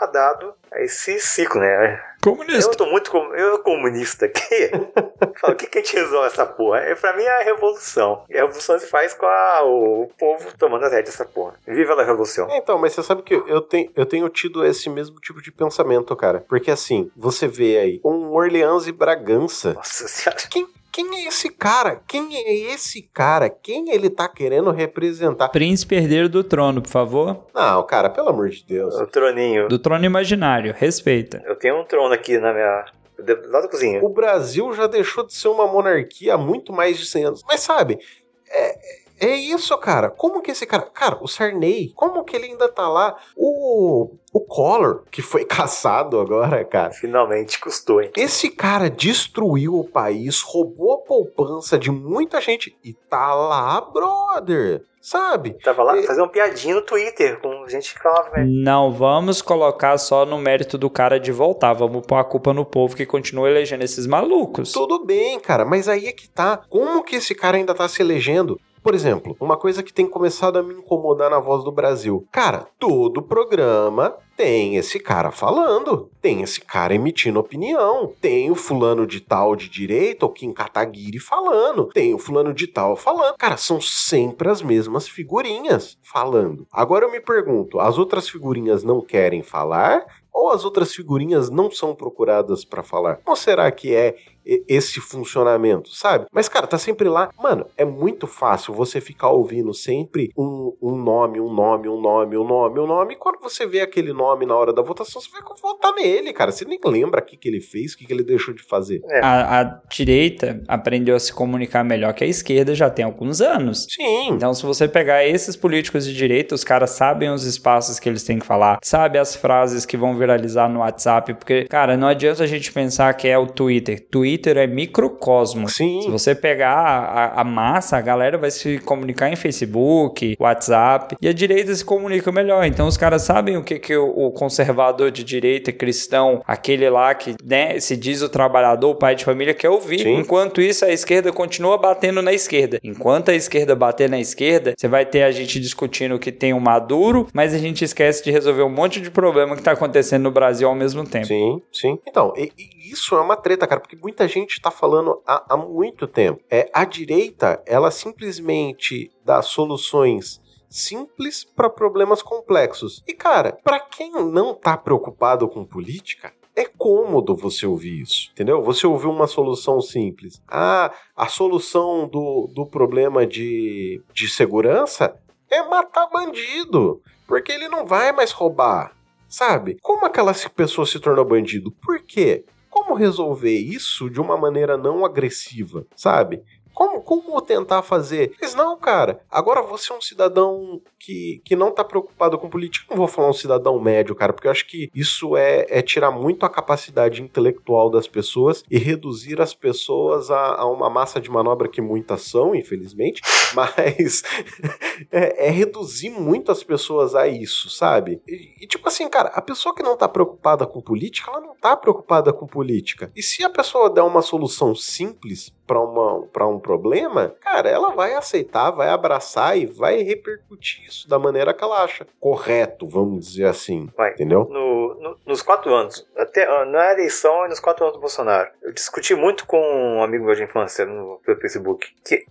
a esse ciclo, né? Comunista. Eu tô muito com... eu comunista aqui. Falo, o que, que a gente resolve essa porra? É, pra mim é a revolução. E a revolução se faz com a... o povo tomando a rédea dessa porra. Viva a revolução. É, então, mas você sabe que eu tenho, eu tenho tido esse mesmo tipo de pensamento, cara. Porque assim, você vê aí um Orleans e Bragança. Nossa senhora. Quem, quem é esse cara? Quem é esse cara? Quem ele tá querendo representar? Príncipe herdeiro do trono, por favor. Não, cara, pelo amor de Deus. O troninho. Do trono imaginário, respeita. Eu tenho um trono aqui na minha. Lá da cozinha. O Brasil já deixou de ser uma monarquia há muito mais de 100 anos. Mas sabe, é, é isso, cara. Como que esse cara. Cara, o Sarney, como que ele ainda tá lá? O. O Collor, que foi caçado agora, cara. Finalmente custou, hein? Esse cara destruiu o país, roubou a poupança de muita gente e tá lá, brother. Sabe? Tava lá é... fazendo piadinha no Twitter com gente que falava. Né? Não vamos colocar só no mérito do cara de voltar. Vamos pôr a culpa no povo que continua elegendo esses malucos. Tudo bem, cara, mas aí é que tá. Como que esse cara ainda tá se elegendo? Por exemplo, uma coisa que tem começado a me incomodar na voz do Brasil. Cara, todo programa tem esse cara falando, tem esse cara emitindo opinião, tem o fulano de tal de direita, o Kim Kataguiri falando, tem o fulano de tal falando. Cara, são sempre as mesmas figurinhas falando. Agora eu me pergunto, as outras figurinhas não querem falar? Ou as outras figurinhas não são procuradas para falar? Ou será que é esse funcionamento, sabe? Mas, cara, tá sempre lá. Mano, é muito fácil você ficar ouvindo sempre um, um nome, um nome, um nome, um nome, um nome. E quando você vê aquele nome na hora da votação, você vai votar nele, cara. Você nem lembra o que, que ele fez, o que, que ele deixou de fazer. É. A, a, direita aprendeu a se comunicar melhor que a esquerda já tem alguns anos. Sim. Então, se você pegar esses políticos de direita, os caras sabem os espaços que eles têm que falar, sabe as frases que vão viralizar no WhatsApp, porque, cara, não adianta a gente pensar que é o Twitter. Twitter Twitter é microcosmo. Sim. Se você pegar a, a, massa, a galera vai se comunicar em Facebook, WhatsApp, e a direita se comunica melhor. Então os caras sabem o que, que o, o conservador de direita cristão, aquele lá que né, se diz o trabalhador, o pai de família, quer ouvir. Sim. Enquanto isso, a esquerda continua batendo na esquerda. Enquanto a esquerda bater na esquerda, você vai ter a gente discutindo que tem o um Maduro, mas a gente esquece de resolver um monte de problema que está acontecendo no Brasil ao mesmo tempo. Sim, sim. Então, e, e isso é uma treta, cara, porque muita gente está falando há, há muito tempo. É, a direita, ela simplesmente dá soluções simples para problemas complexos. E cara, para quem não tá preocupado com política, é cômodo você ouvir isso, entendeu? Você ouviu uma solução simples. Ah, a solução do, do problema de, de segurança é matar bandido, porque ele não vai mais roubar, sabe? Como aquela pessoa se tornou bandido? Por quê? Como resolver isso de uma maneira não agressiva, sabe? Como, como tentar fazer? Mas não, cara, agora você é um cidadão que, que não tá preocupado com política. Não vou falar um cidadão médio, cara, porque eu acho que isso é, é tirar muito a capacidade intelectual das pessoas e reduzir as pessoas a, a uma massa de manobra que muitas são, infelizmente, mas é, é, reduzir muito as pessoas a isso, sabe? E, e, tipo assim, cara, a pessoa que não tá preocupada com política, ela não tá preocupada com política. E se a pessoa der uma solução simples para um problema, cara, ela vai aceitar, vai abraçar e vai repercutir isso da maneira que ela acha correto, vamos dizer assim. Vai. Entendeu? No, no, nos quatro anos, até na eleição e nos quatro anos do Bolsonaro, eu discuti muito com um amigo meu de infância no, pelo Facebook que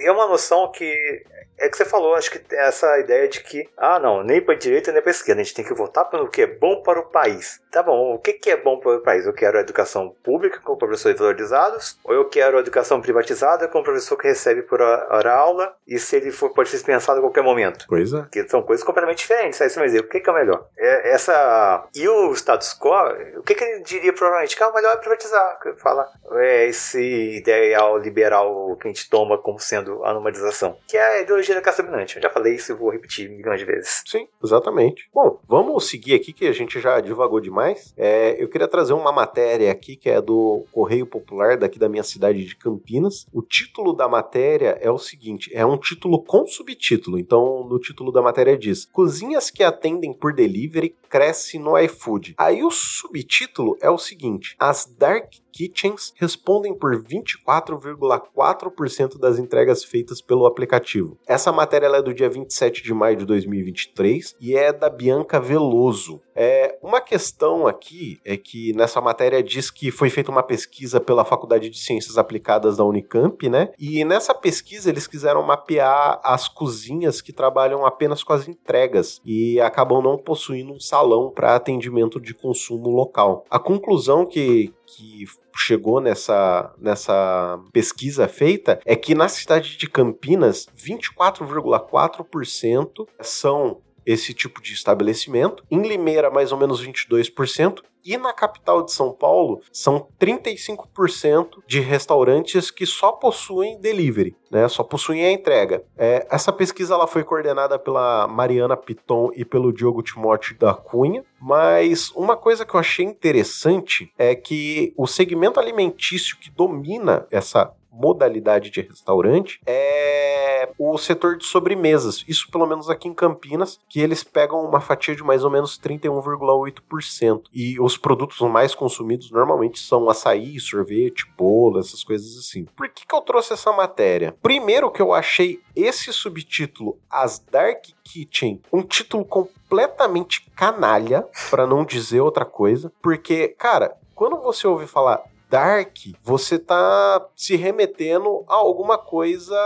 é uma noção que é que você falou, acho que essa ideia de que, ah, não, nem para direita nem para esquerda, a gente tem que votar pelo que é bom para o país. Tá bom, o que, que é bom para o país? Eu quero a educação pública com professores valorizados, ou eu quero a educação privatizada com o professor que recebe por hora aula e se ele for pode ser dispensado a qualquer momento. Pois é. Que são coisas completamente diferentes. Aí você vai dizer, o que, que é melhor? É, essa. E o status quo, o que, que ele diria provavelmente? Que é o melhor é privatizar. Fala, é esse ideal liberal que a gente toma como sendo a normalização, que é a ideologia da caça dominante. Eu já falei isso e vou repetir milhões de vezes. Sim, exatamente. Bom, vamos seguir aqui que a gente já divagou demais. É, eu queria trazer uma matéria aqui que é do Correio Popular daqui da minha cidade de Campinas. O título da matéria é o seguinte: é um título com subtítulo. Então, no título da matéria diz: Cozinhas que atendem por delivery cresce no iFood. Aí o subtítulo é o seguinte: As dark kitchens respondem por 24,4% das entregas feitas pelo aplicativo. Essa matéria é do dia 27 de maio de 2023 e é da Bianca Veloso. É, uma questão aqui é que nessa matéria diz que foi feita uma pesquisa pela Faculdade de Ciências Aplicadas da Unicamp, né? E nessa pesquisa eles quiseram mapear as cozinhas que trabalham apenas com as entregas e acabam não possuindo um salão para atendimento de consumo local. A conclusão que, que chegou nessa, nessa pesquisa feita é que na cidade de Campinas, 24,4% são esse tipo de estabelecimento. Em Limeira, mais ou menos 22%. E na capital de São Paulo, são 35% de restaurantes que só possuem delivery, né? Só possuem a entrega. É, essa pesquisa ela foi coordenada pela Mariana Piton e pelo Diogo Timóteo da Cunha, mas uma coisa que eu achei interessante é que o segmento alimentício que domina essa modalidade de restaurante é o setor de sobremesas. Isso pelo menos aqui em Campinas, que eles pegam uma fatia de mais ou menos 31,8%. E os produtos mais consumidos normalmente são açaí, sorvete, bolo, essas coisas assim. Por que, que eu trouxe essa matéria? Primeiro que eu achei esse subtítulo, As Dark Kitchen, um título completamente canalha, para não dizer outra coisa, porque, cara, quando você ouve falar dark, você tá se remetendo a alguma coisa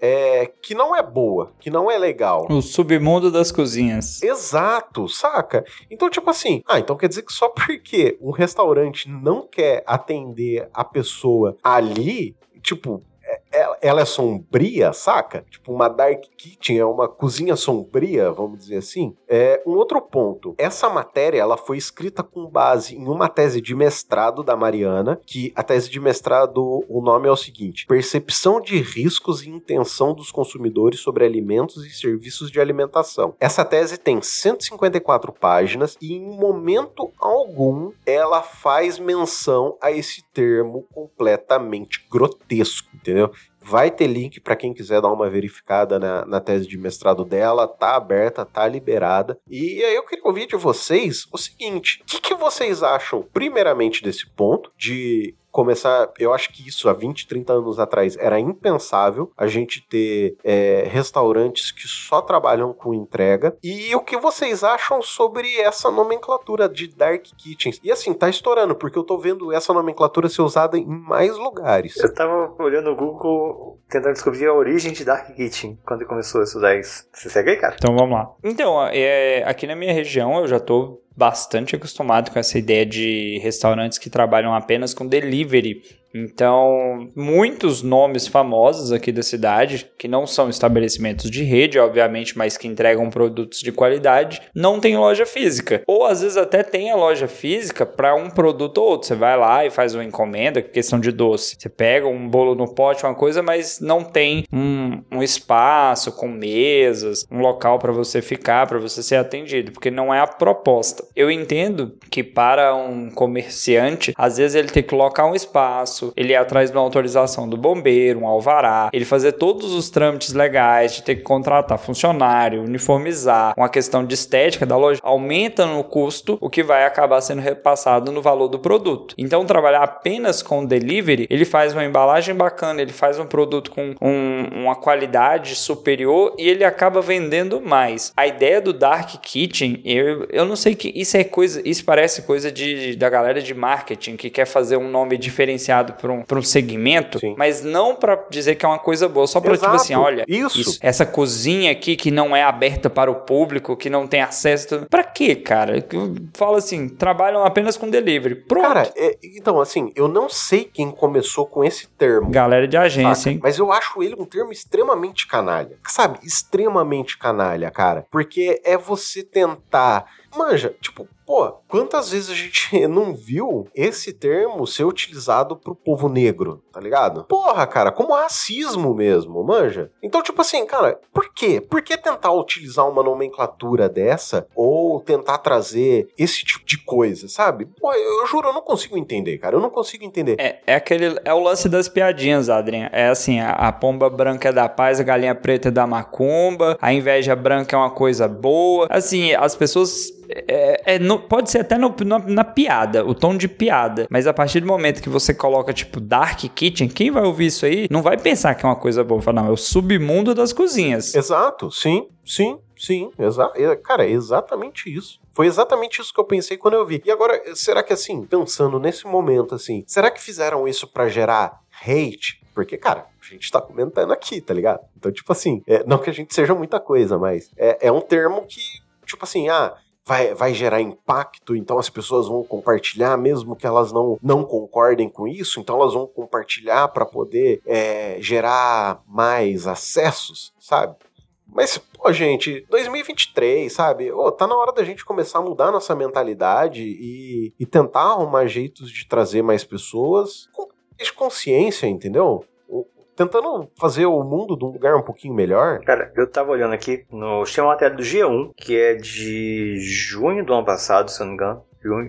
é, que não é boa, que não é legal. O submundo das cozinhas. Exato, saca? Então, tipo assim, ah, então quer dizer que só porque um restaurante não quer atender a pessoa ali, tipo, ela, ela, é sombria, saca? Tipo, uma dark kitchen é uma cozinha sombria, vamos dizer assim. É, um outro ponto, essa matéria ela foi escrita com base em uma tese de mestrado da Mariana, que a tese de mestrado, o nome é o seguinte: Percepção de riscos e intenção dos consumidores sobre alimentos e serviços de alimentação. Essa tese tem 154 páginas e em momento algum ela faz menção a esse termo completamente grotesco, entendeu? Vai ter link para quem quiser dar uma verificada na, na, tese de mestrado dela, tá aberta, tá liberada. E aí eu queria ouvir de vocês o seguinte: o que, que vocês acham, primeiramente, desse ponto de começar. Eu acho que isso há 20, 30 anos atrás era impensável a gente ter é, restaurantes que só trabalham com entrega. E o que vocês acham sobre essa nomenclatura de Dark Kitchens? E assim, tá estourando, porque eu tô vendo essa nomenclatura ser usada em mais lugares. Eu tava olhando no Google tentando descobrir a origem de Dark Kitchen quando começou a estudar isso. Você segue aí, cara? Então vamos lá. Então, é, aqui na minha região eu já tô bastante acostumado com essa ideia de restaurantes que trabalham apenas com delivery então, muitos nomes famosos aqui da cidade, que não são estabelecimentos de rede, obviamente, mas que entregam produtos de qualidade, não tem loja física. Ou às vezes até tem a loja física para um produto ou outro. Você vai lá e faz uma encomenda, questão de doce. Você pega um bolo no pote, uma coisa, mas não tem um, um espaço com mesas, um local para você ficar, para você ser atendido, porque não é a proposta. Eu entendo que para um comerciante, às vezes ele tem que colocar um espaço ele ir atrás de uma autorização do bombeiro, um alvará, ele fazer todos os trâmites legais de ter que contratar funcionário, uniformizar, uma questão de estética da loja, aumenta no custo, o que vai acabar sendo repassado no valor do produto. Então, trabalhar apenas com delivery, ele faz uma embalagem bacana, ele faz um produto com um, uma qualidade superior e ele acaba vendendo mais. A ideia do Dark Kitchen, eu, eu não sei que isso é coisa, isso parece coisa de, da galera de marketing que quer fazer um nome diferenciado para um, um segmento, Sim. mas não para dizer que é uma coisa boa, só para tipo assim, olha, isso. isso. essa cozinha aqui que não é aberta para o público, que não tem acesso, para quê, cara? Fala assim, trabalham apenas com delivery. Pronto. Cara, é, então assim, eu não sei quem começou com esse termo. Galera de agência, saca? hein? Mas eu acho ele um termo extremamente canalha. Sabe? Extremamente canalha, cara. Porque é você tentar Manja, tipo, pô, quantas vezes a gente não viu esse termo ser utilizado pro povo negro, tá ligado? Porra, cara, como racismo mesmo, manja? Então, tipo assim, cara, por quê? Por que tentar utilizar uma nomenclatura dessa ou tentar trazer esse tipo de coisa, sabe? Pô, eu, juro, eu não consigo entender, cara, eu não consigo entender. É, é aquele, é o lance das piadinhas, Adrian. É assim, a, a pomba branca é da paz, a galinha preta é da macumba, a inveja branca é uma coisa boa. Assim, as pessoas é, é no, pode ser até no, na, na, piada, o tom de piada. Mas a partir do momento que você coloca, tipo, Dark Kitchen, quem vai ouvir isso aí não vai pensar que é uma coisa boa. Não, é o submundo das cozinhas. Exato, sim, sim, sim. Exa cara, é exatamente isso. Foi exatamente isso que eu pensei quando eu vi. E agora, será que assim, pensando nesse momento assim, será que fizeram isso para gerar hate? Porque, cara, a gente tá comentando aqui, tá ligado? Então, tipo assim, é, não que a gente seja muita coisa, mas é, é um termo que, tipo assim, ah, vai, vai gerar impacto, então as pessoas vão compartilhar, mesmo que elas não, não concordem com isso, então elas vão compartilhar para poder é, gerar mais acessos, sabe? Mas, pô, gente, 2023, sabe? Oh, tá na hora da gente começar a mudar nossa mentalidade e, e tentar arrumar jeitos de trazer mais pessoas com consciência, entendeu? Tentando fazer o mundo de um lugar um pouquinho melhor. Cara, eu tava olhando aqui no chama matéria do G1, que é de junho do ano passado, se eu não me engano.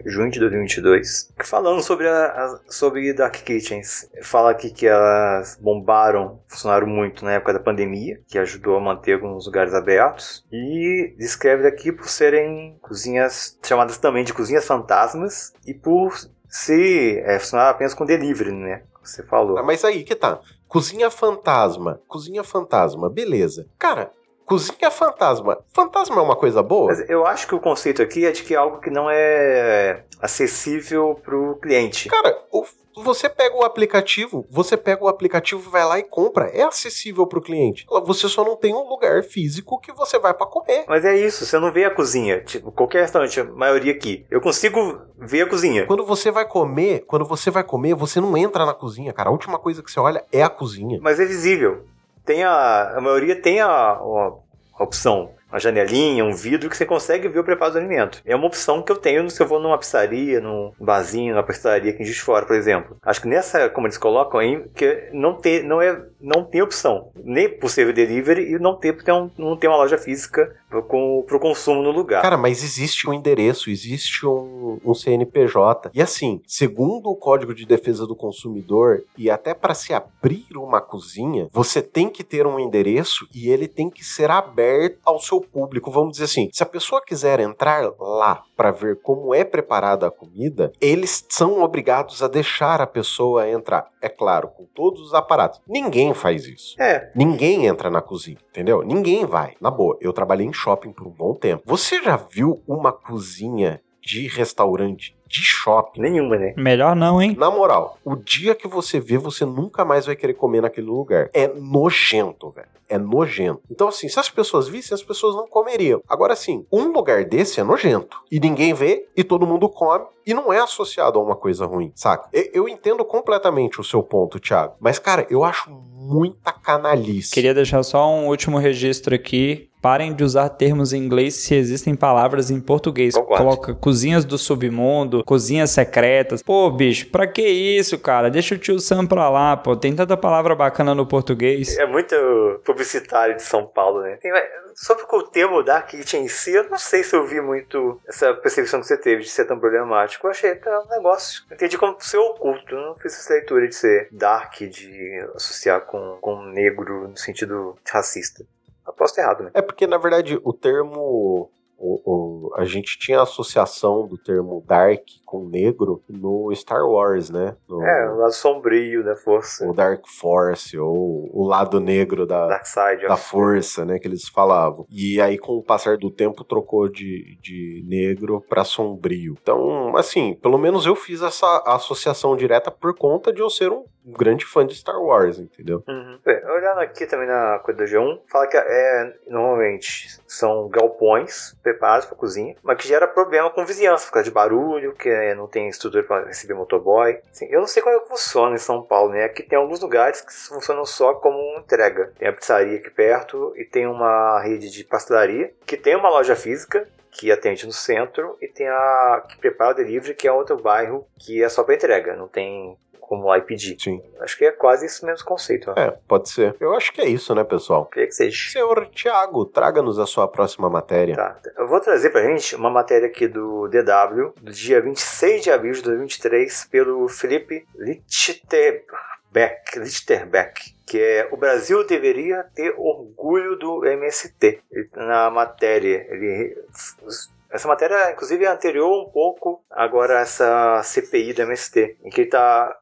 junho de 2022, falando sobre, a, a, sobre Dark Kitchens. Fala aqui que elas bombaram, funcionaram muito na época da pandemia, que ajudou a manter alguns lugares abertos, e descreve aqui por serem cozinhas chamadas também de cozinhas fantasmas e por se é, funcionar apenas com delivery, né? Você falou. Ah, mas aí que tá. Cozinha fantasma, cozinha fantasma, beleza. Cara, Cozinha fantasma. Fantasma é uma coisa boa? Mas eu acho que o conceito aqui é de que é algo que não é acessível pro cliente. Cara, você pega o aplicativo, você pega o aplicativo, vai lá e compra. É acessível pro cliente. Você só não tem um lugar físico que você vai para comer. Mas é isso, você não vê a cozinha. Tipo, qualquer restaurante, a maioria aqui. Eu consigo ver a cozinha. Quando você vai comer, quando você vai comer, você não entra na cozinha, cara. A última coisa que você olha é a cozinha. Mas é visível tem a. A maioria tem a, a, a opção uma janelinha, um vidro que você consegue ver o preparo do alimento. É uma opção que eu tenho se eu vou numa pizzaria, num barzinho, numa pastelaria aqui em Juiz Fora, por exemplo. Acho que nessa, como eles colocam aí, que não tem, não é, não tem opção. Nem por ser delivery e não ter, porque não, não tem uma loja física para o consumo no lugar. Cara, mas existe um endereço, existe um, um CNPJ. E assim, segundo o Código de Defesa do Consumidor, e até para se abrir uma cozinha, você tem que ter um endereço e ele tem que ser aberto ao seu público, vamos dizer assim, se a pessoa quiser entrar lá para ver como é preparada a comida, eles são obrigados a deixar a pessoa entrar. É claro, com todos os aparatos. Ninguém faz isso. É. Ninguém entra na cozinha, entendeu? Ninguém vai. Na boa, eu trabalhei em shopping por um bom tempo. Você já viu uma cozinha de restaurante de shopping. Nenhuma, né? Melhor não, hein? Na moral, o dia que você vê, você nunca mais vai querer comer naquele lugar. É nojento, velho. É nojento. Então, assim, se as pessoas vissem, as pessoas não comeriam. Agora, assim, um lugar desse é nojento. E ninguém vê, e todo mundo come, e não é associado a uma coisa ruim, saca? Eu entendo completamente o seu ponto, Thiago. Mas, cara, eu acho muita canalice. Queria deixar só um último registro aqui parem de usar termos em inglês se existem palavras em português. Concordo. Coloca cozinhas do submundo, cozinhas secretas. Pô, bicho, pra que isso, cara? Deixa o tio Sam pra lá, pô. Tem tanta palavra bacana no português. É muito publicitário de São Paulo, né? Tem, sobre o termo Dark Kitchen em si, eu não sei se eu vi muito essa percepção que você teve de ser tão problemático. Eu achei era um negócio. Entendi como ser oculto. Eu não fiz essa leitura de ser dark, de associar com, com negro no sentido racista. Ter errado, né? É porque, na verdade, o termo o, o, a gente tinha a associação do termo dark com negro no Star Wars, né? No, é, o lado sombrio da força. O Dark Force, ou o lado negro da, Side da força, né? Que eles falavam. E aí, com o passar do tempo, trocou de, de negro para sombrio. Então, assim, pelo menos eu fiz essa associação direta por conta de eu ser um grande fã de Star Wars, entendeu? Uhum. Bem, olhando aqui também na coisa do G1, fala que é, normalmente são galpões preparados para cozinha, mas que gera problema com vizinhança, por causa de barulho, que é, não tem estrutura para receber motoboy. Assim, eu não sei como é que funciona em São Paulo, né? Aqui tem alguns lugares que funcionam só como entrega. Tem a pizzaria aqui perto e tem uma rede de pastelaria que tem uma loja física que atende no centro e tem a que prepara o delivery, que é outro bairro que é só para entrega, não tem como pedir. Sim. Acho que é quase esse mesmo conceito. Né? É, pode ser. Eu acho que é isso, né, pessoal? Queria que seja. Senhor Tiago, traga-nos a sua próxima matéria. Tá. Eu vou trazer pra gente uma matéria aqui do DW, do dia 26 de abril de 2023, pelo Felipe Lichterbeck. Lichterbeck que é o Brasil deveria ter orgulho do MST. Na matéria, ele essa matéria, inclusive, é anterior um pouco agora essa CPI do MST, em que ele está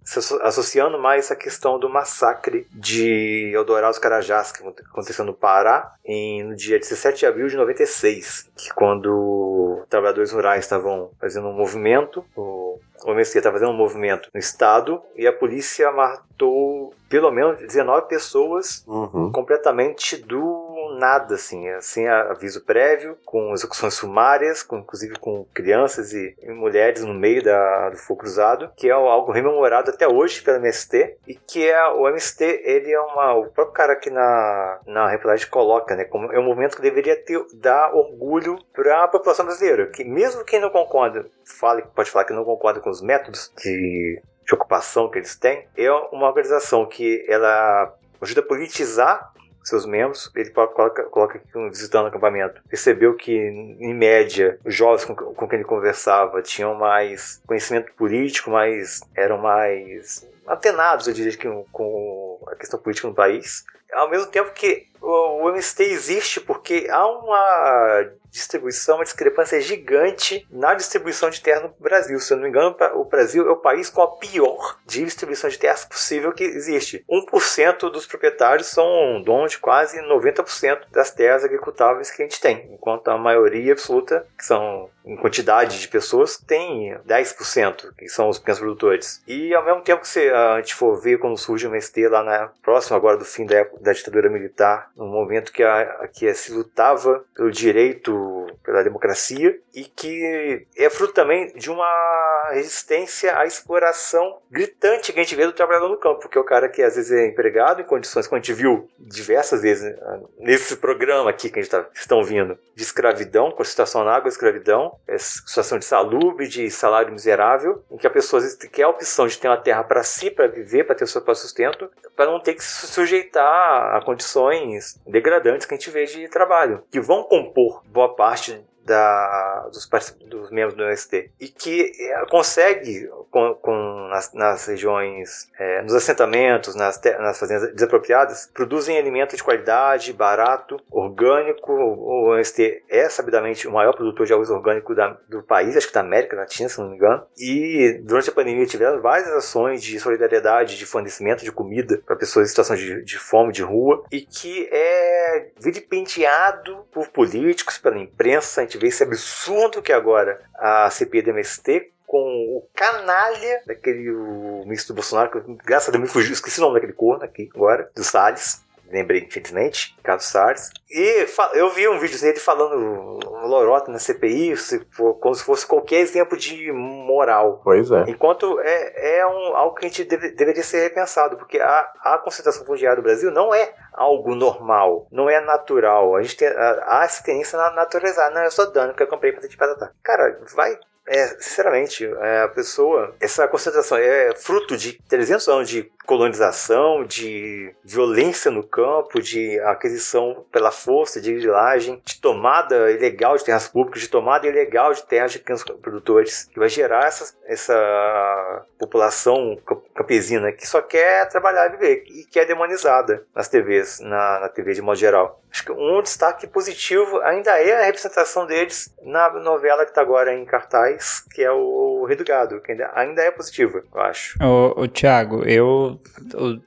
associando mais a questão do massacre de Eldorado Carajás, que aconteceu no Pará em, no dia 17 de abril de 96, que quando trabalhadores rurais estavam fazendo um movimento, o o MST estava fazendo um movimento no estado e a polícia matou pelo menos 19 pessoas uhum. completamente do nada, assim, sem aviso prévio, com execuções sumárias, com, inclusive com crianças e, e mulheres no meio da, do fogo cruzado, que é algo rememorado até hoje pelo MST, e que é o MST, ele é uma, o próprio cara aqui na, na reportagem coloca, né, como é um movimento que deveria ter, dar orgulho para a população brasileira, que mesmo quem não concorda, fale, pode falar que não concorda com os métodos de, de ocupação que eles têm, é uma organização que ela ajuda a politizar seus membros, ele coloca, coloca aqui um visitando o acampamento. Percebeu que, em média, os jovens com, com quem ele conversava tinham mais conhecimento político, mais eram mais atenados, eu diria, com, a questão política no país. Ao mesmo tempo que o MST existe porque há uma distribuição, uma discrepância gigante na distribuição de terra no Brasil. Se eu não me engano, o Brasil é o país com a pior distribuição de terras possível que existe. 1% dos proprietários são donos de quase 90% das terras agricultáveis que a gente tem, enquanto a maioria absoluta, que são em quantidade de pessoas, tem 10%, que são os pequenos produtores. E ao mesmo tempo que se a gente for ver quando surge o MST lá na próxima agora do fim da, da ditadura militar, no momento que, a, que se lutava pelo direito pela democracia e que é fruto também de uma resistência à exploração gritante que a gente vê do trabalhador no campo, porque é o cara que às vezes é empregado em condições que a gente viu diversas vezes né, nesse programa aqui que a gente está estão vindo, de escravidão, com situação na água, escravidão, é situação de salubre, de salário miserável, em que a pessoa quer a opção de ter uma terra para si, para viver, para ter o seu próprio sustento, para não ter que se sujeitar a condições degradantes que a gente vê de trabalho, que vão compor boa parte da, dos, dos, membros do MST e que é, consegue com, com nas, nas, regiões, é, nos assentamentos, nas, nas fazendas desapropriadas, produzem alimento de qualidade, barato, orgânico. O MST é sabidamente o maior produtor de arroz orgânico da, do país, acho que da América Latina, se não me engano. E durante a pandemia tiveram várias ações de solidariedade, de fornecimento de comida para pessoas em situação de, de fome, de rua, e que é vilipendiado por políticos, pela imprensa, gente vê esse absurdo que agora a CPI MST com o canalha daquele o ministro Bolsonaro, que graças a Deus me fugiu, esqueci o nome daquele corno aqui agora, do Salles, lembrei, infelizmente, Carlos Salles. E eu vi um vídeo dele falando lorota na CPI, se for, como se fosse qualquer exemplo de moral. Pois é. Enquanto é, é um, algo que a gente deve, deveria ser repensado, porque a, a concentração fundiária do Brasil não é algo normal, não é natural. A gente tem, há essa tendência na naturalizar. Não, eu sou dano que eu comprei para te patatá. Cara, vai é, sinceramente, é, a pessoa, essa concentração é fruto de 300 anos de colonização, de violência no campo, de aquisição pela força, de grilagem, de tomada ilegal de terras públicas, de tomada ilegal de terras de pequenos produtores, que vai gerar essa, essa população campesina que só quer trabalhar e viver e que é demonizada nas TVs, na, na TV de modo geral. Acho que um destaque positivo ainda é a representação deles na novela que está agora em cartaz, que é o Rei do Gado, que ainda, ainda é positiva, eu acho. O, o Thiago, eu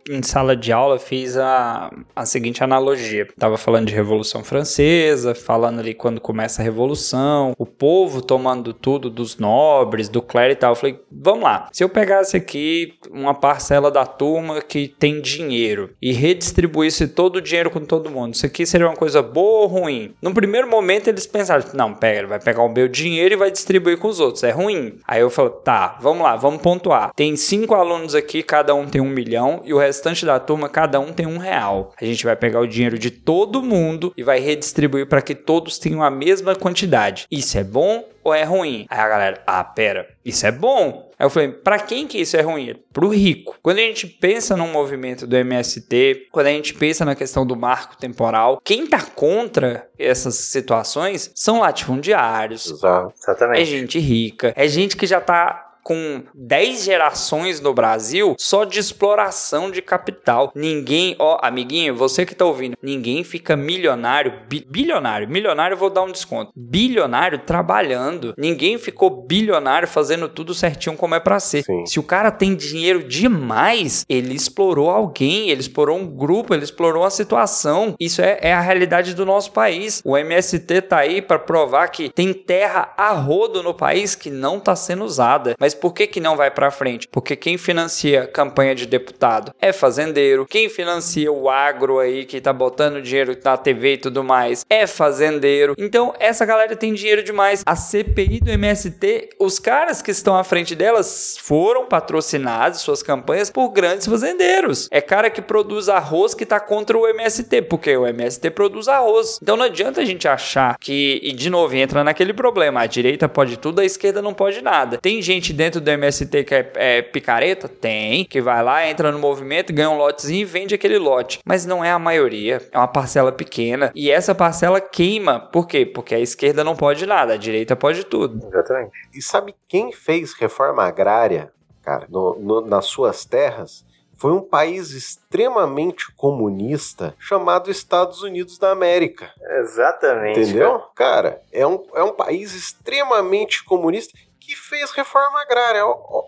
em sala de aula fiz a, a seguinte analogia. Tava falando de Revolução Francesa, falando ali quando começa a Revolução, o povo tomando tudo dos nobres, do clero e tal. Eu falei, vamos lá, se eu pegasse aqui uma parcela da turma que tem dinheiro e redistribuísse todo o dinheiro com todo mundo, isso aqui seria uma coisa boa ou ruim? No primeiro momento eles pensaram, não, pega, vai pegar o meu dinheiro e vai distribuir com os outros, é ruim. Aí eu falo, tá, vamos lá, vamos pontuar. Tem cinco alunos aqui, cada um tem um milhão e o restante da turma, cada um tem um real. A gente vai pegar o dinheiro de todo mundo e vai redistribuir para que todos tenham a mesma quantidade. Isso é bom ou é ruim? Aí a galera, ah, pera, isso é bom. Aí eu falei, pra quem que isso é ruim? Pro rico. Quando a gente pensa no movimento do MST, quando a gente pensa na questão do marco temporal, quem tá contra essas situações são latifundiários. Exatamente. É gente rica, é gente que já tá com 10 gerações no Brasil só de exploração de capital. Ninguém, ó, amiguinho, você que tá ouvindo, ninguém fica milionário, bi, bilionário, milionário vou dar um desconto. Bilionário trabalhando. Ninguém ficou bilionário fazendo tudo certinho como é para ser. Sim. Se o cara tem dinheiro demais, ele explorou alguém, ele explorou um grupo, ele explorou uma situação. Isso é, é a realidade do nosso país. O MST tá aí para provar que tem terra a rodo no país que não tá sendo usada. Mas mas por que, que não vai para frente? Porque quem financia campanha de deputado é fazendeiro, quem financia o agro aí que tá botando dinheiro na TV e tudo mais é fazendeiro. Então essa galera tem dinheiro demais. A CPI do MST, os caras que estão à frente delas foram patrocinados suas campanhas por grandes fazendeiros. É cara que produz arroz que tá contra o MST, porque o MST produz arroz. Então não adianta a gente achar que, e de novo entra naquele problema, a direita pode tudo, a esquerda não pode nada. Tem gente dentro dentro do MST que é, é, picareta? Tem. Que vai lá, entra no movimento, ganha um lotezinho e vende aquele lote. Mas não é a maioria. É uma parcela pequena. E essa parcela queima. Por quê? Porque a esquerda não pode nada, a direita pode tudo. Exatamente. E sabe quem fez reforma agrária, cara, no, no, nas suas terras? Foi um país extremamente comunista chamado Estados Unidos da América. Exatamente. Entendeu? Cara, é, um, é um país extremamente comunista que fez reforma agrária.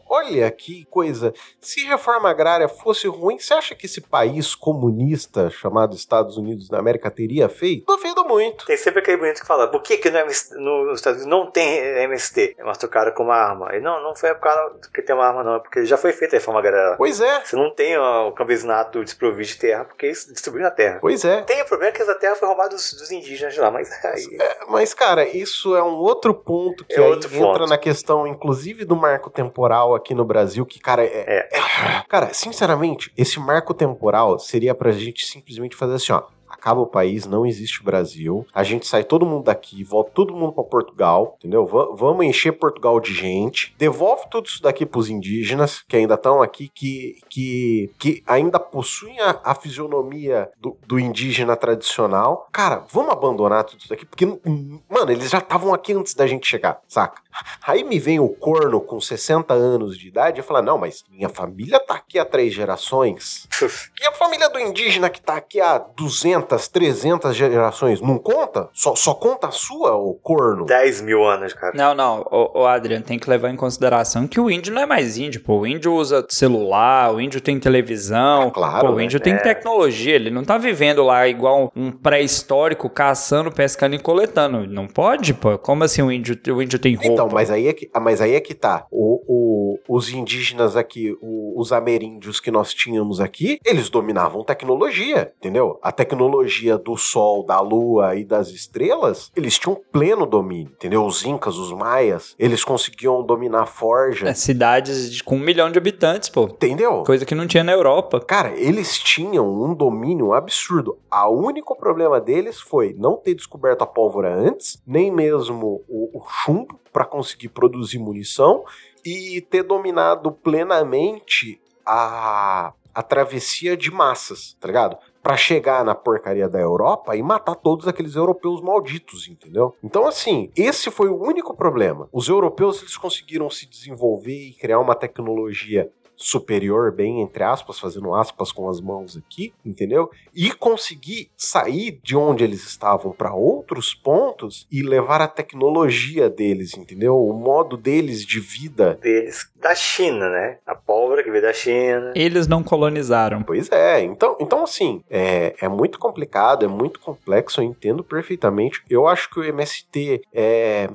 Olha que coisa. Se reforma agrária fosse ruim, você acha que esse país comunista chamado Estados Unidos da América teria feito? Duvido muito. Tem sempre aquele bonito que fala: por que, que no, nos Estados Unidos não tem MST? Mostra o cara com uma arma. E não, não foi por causa que tem uma arma, não. É porque já foi feita a reforma agrária. Pois é. Você não tem ó, o campesinato desprovido de terra porque eles distribuíram a terra. Pois é. Tem o problema que essa terra foi roubada dos, dos indígenas de lá, mas aí. É, mas, cara, isso é um outro ponto que É outro entra ponto. na questão, inclusive, do marco temporal aqui no Brasil, que, cara, é, É. é- Cara, sinceramente, esse marco temporal seria pra gente simplesmente fazer assim, ó. Acaba o país, não existe Brasil. A gente sai todo mundo daqui, volta todo mundo pra Portugal, entendeu? Va- vamos encher Portugal de gente. Devolve tudo isso daqui pros indígenas, que ainda estão aqui, que, que, que ainda possuem a, a fisionomia do, do indígena tradicional. Cara, vamos abandonar tudo isso daqui, porque, mano, eles já estavam aqui antes da gente chegar, saca? Aí me vem o corno com 60 anos de idade e fala: Não, mas minha família tá aqui há três gerações. E a família do indígena que tá aqui há 200, 300 gerações não conta? Só, só conta a sua, o corno? 10 mil anos, cara. Não, não, o, o Adriano tem que levar em consideração que o índio não é mais índio, pô. O índio usa celular, o índio tem televisão, É claro, pô, o né? índio tem É. tecnologia, ele não tá vivendo lá igual um pré-histórico caçando, pescando e coletando. Não pode, pô. Como assim o índio, o índio tem roupa? Então, mas aí é que, ah, mas aí é que tá. O, o- os indígenas aqui, o- os ameríndios que nós tínhamos aqui, eles dominavam tecnologia, entendeu? A tecnologia do sol, da lua e das estrelas, eles tinham pleno domínio, entendeu? Os incas, os maias, eles conseguiam dominar a forja, É, cidades de- com um milhão de habitantes, pô. entendeu? Coisa que não tinha na Europa. Cara, eles tinham um domínio absurdo. O único problema deles foi não ter descoberto a pólvora antes, nem mesmo o, o chumbo para conseguir produzir munição e ter dominado plenamente a, a travessia de massas, tá ligado? Pra chegar na porcaria da Europa e matar todos aqueles europeus malditos, entendeu? Então, assim, esse foi o único problema. Os europeus eles conseguiram se desenvolver e criar uma tecnologia superior, bem entre aspas, fazendo aspas com as mãos aqui, entendeu? E conseguir sair de onde eles estavam para outros pontos e levar a tecnologia deles, entendeu? O modo deles de vida. Deles, da China, né? A pólvora que veio da China. Eles não colonizaram. Pois é, então, então assim, é, é muito complicado, é muito complexo, eu entendo perfeitamente. Eu acho que o MST é.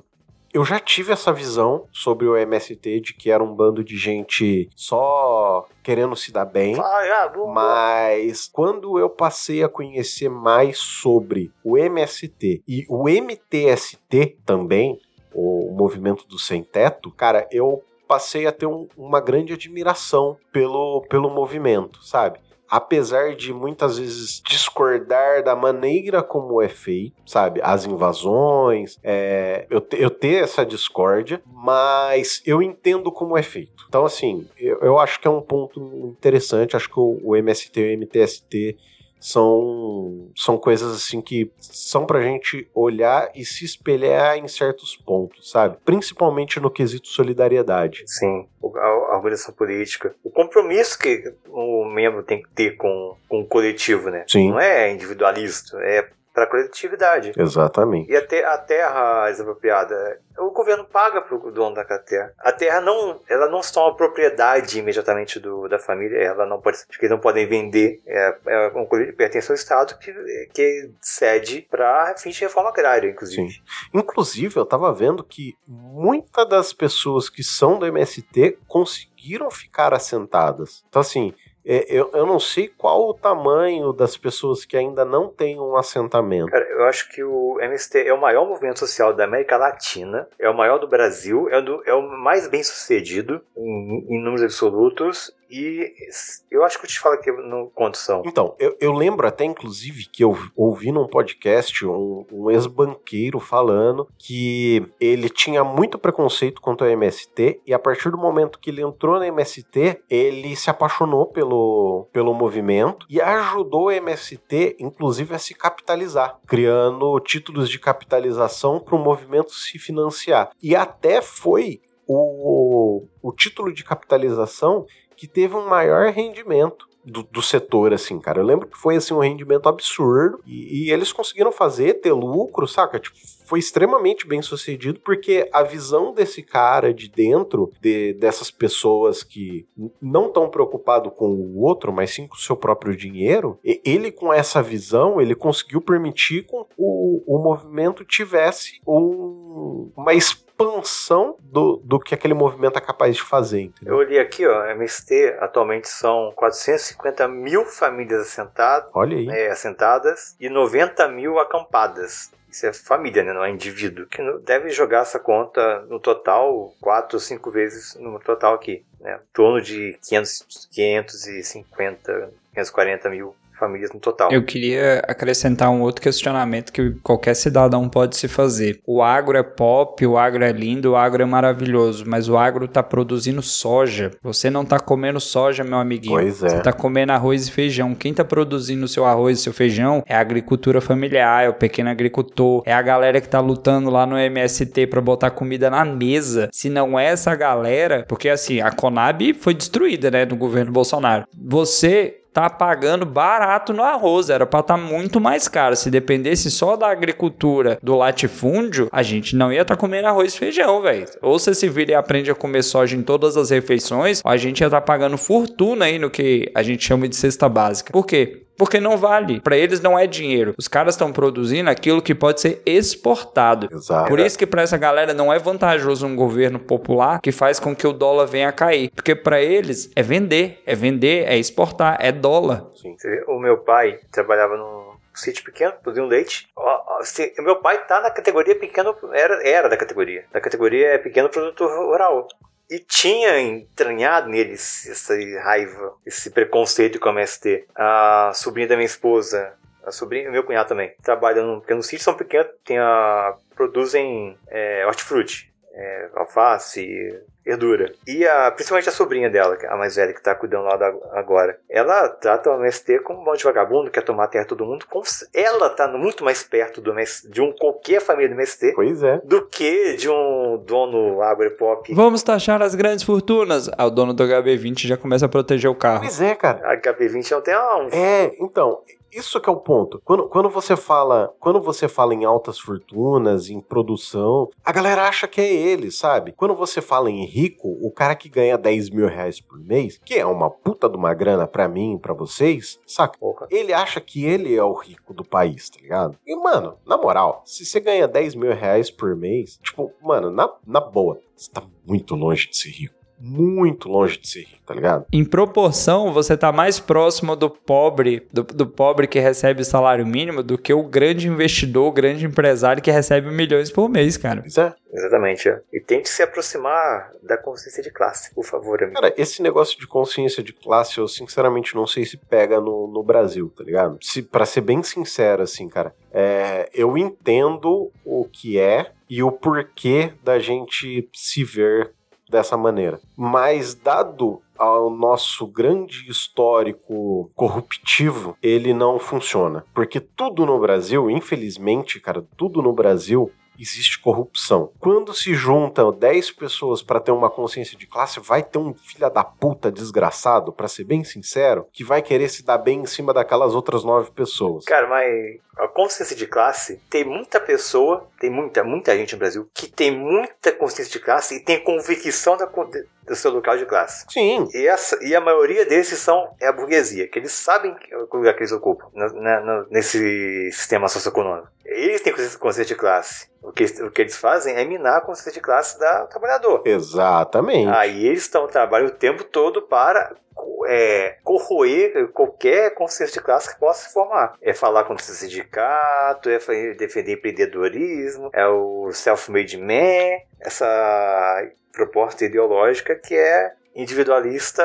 Eu já tive essa visão sobre o MST de que era um bando de gente só querendo se dar bem. Ah, Mas quando eu passei a conhecer mais sobre o MST e o MTST também, o movimento do sem teto, cara, eu passei a ter um- uma grande admiração pelo, pelo movimento, sabe? Apesar de muitas vezes discordar da maneira como é feito, sabe? As invasões, é, eu, te- eu ter essa discórdia, mas eu entendo como é feito. Então, assim, eu, eu acho que é um ponto interessante. Acho que o, o MST e o MTST são, são coisas assim que são pra gente olhar e se espelhar em certos pontos, sabe? Principalmente no quesito solidariedade. Sim, a organização política. O compromisso que o membro tem que ter com, com o coletivo, né? Sim. Não é individualista, é para coletividade. Exatamente. E até a terra desapropriada, o governo paga pro dono da terra. A terra não, ela não se torna propriedade imediatamente do, da família, ela não pode, que eles não podem vender, é, é um, pertence ao Estado que, que cede para fins de reforma agrária, inclusive. Sim. Inclusive, eu tava vendo que muitas das pessoas que são do MST conseguiram ficar assentadas. Então, assim, é, eu, eu não sei qual o tamanho das pessoas que ainda não têm um assentamento. Cara, eu acho que o MST é o maior movimento social da América Latina, é o maior do Brasil, é o, do, é o mais bem sucedido em, em números absolutos e eu acho que eu te falo aqui no quanto são. Então, eu, eu lembro até, inclusive, que eu ouvi num podcast um, um ex-banqueiro falando que ele tinha muito preconceito contra o MST e a partir do momento que ele entrou no MST, ele se apaixonou pelo, pelo movimento e ajudou o MST, inclusive, a se capitalizar, criando títulos de capitalização para o movimento se financiar. E até foi o, o título de capitalização que teve um maior rendimento do, do, setor, assim, cara. Eu lembro que foi, assim, um rendimento absurdo e, e, eles conseguiram fazer, ter lucro, saca? Tipo, foi extremamente bem sucedido porque a visão desse cara de dentro, de, dessas pessoas que não estão preocupado com o outro, mas sim com o seu próprio dinheiro, ele com essa visão, ele conseguiu permitir que o, o movimento tivesse um, uma expansão do, do que aquele movimento é capaz de fazer. Entendeu? Eu olhei aqui, ó, MST atualmente são 450 mil famílias assentadas, Olha aí. É, assentadas e 90 mil acampadas. Isso é família, né? não é indivíduo. Que deve jogar essa conta no total, 4 ou 5 vezes no total aqui. Né? Em torno de 500, 550, 540 mil famílias no total. Eu queria acrescentar um outro questionamento que qualquer cidadão pode se fazer. O agro é pop, o agro é lindo, o agro é maravilhoso, mas o agro está produzindo soja. Você não está comendo soja, meu amiguinho. Pois é. Você está comendo arroz e feijão. Quem está produzindo seu arroz e seu feijão é a agricultura familiar, é o pequeno agricultor, é a galera que está lutando lá no MST para botar comida na mesa. Se não é essa galera, porque assim, a Conab foi destruída, né, no governo Bolsonaro. Você tá pagando barato no arroz, era para estar tá muito mais caro. Se dependesse só da agricultura, do latifúndio, a gente não ia estar tá comendo arroz e feijão, velho. Ou você se vira e aprende a comer soja em todas as refeições, a gente ia estar tá pagando fortuna aí no que a gente chama de cesta básica. Por quê? Porque não vale. Para eles não é dinheiro. Os caras estão produzindo aquilo que pode ser exportado. Exato. Por isso que para essa galera não é vantajoso um governo popular que faz com que o dólar venha a cair, porque para eles é vender, é vender, é exportar, é dólar. Sim. O meu pai trabalhava num sítio pequeno, produziu um leite. O meu pai tá na categoria pequeno, era, era da categoria. Da categoria pequeno produtor rural. E tinha entranhado neles essa raiva, esse preconceito com a MST. A sobrinha da minha esposa, a sobrinha, meu cunhado também, trabalha num pequeno sítio, são pequenos, tem a, produzem é, hortifruti, é, alface, verdura. E a, principalmente a sobrinha dela, é a mais velha, que tá cuidando lá da, agora. Ela trata o MST como um monte de vagabundo, quer tomar a terra todo mundo. Como ela tá muito mais perto do MST, de um qualquer família do MST pois é. do que de um dono agropop. Vamos taxar as grandes fortunas. Ah, o dono do HB20 já começa a proteger o carro. Pois é, cara. A HB20 não tem um. É, então, isso que é o ponto. Quando, quando você fala, quando você fala em altas fortunas, em produção, a galera acha que é ele, sabe? Quando você fala em rico, o cara que ganha 10 mil reais por mês, que é uma puta de uma grana para mim, para vocês, saca? Ele acha que ele é o rico do país, tá ligado? E, mano, na moral, se você ganha 10 mil reais por mês, tipo, mano, na, na boa, você tá muito longe de ser rico muito longe de ser rico, tá ligado? Em proporção, você tá mais próximo do pobre, do, do pobre que recebe o salário mínimo, do que o grande investidor, o grande empresário que recebe milhões por mês, cara. Pois é. Exatamente. É. E tente se aproximar da consciência de classe, por favor, amigo. Cara, esse negócio de consciência de classe, eu sinceramente não sei se pega no, no Brasil, tá ligado? Se, pra ser bem sincero, assim, cara, é, eu entendo o que é e o porquê da gente se ver dessa maneira. Mas, dado ao nosso grande histórico corruptivo, ele não funciona. Porque tudo no Brasil, infelizmente, cara, tudo no Brasil existe corrupção. Quando se juntam 10 pessoas para ter uma consciência de classe, vai ter um filho da puta desgraçado, para ser bem sincero, que vai querer se dar bem em cima daquelas outras 9 pessoas. Cara, mas a consciência de classe, tem muita pessoa, tem muita, muita gente no Brasil que tem muita consciência de classe e tem convicção da, do seu local de classe. Sim. E, essa, e a maioria desses são é a burguesia, que eles sabem o lugar que eles ocupam no, no, nesse sistema socioeconômico. Eles têm consciência de classe. O que, o que eles fazem é minar a consciência de classe da trabalhador. Exatamente. Aí eles estão trabalhando o tempo todo para é, corroer qualquer consciência de classe que possa se formar. É falar contra o sindicato, é defender empreendedorismo, é o self-made man, essa proposta ideológica que é individualista,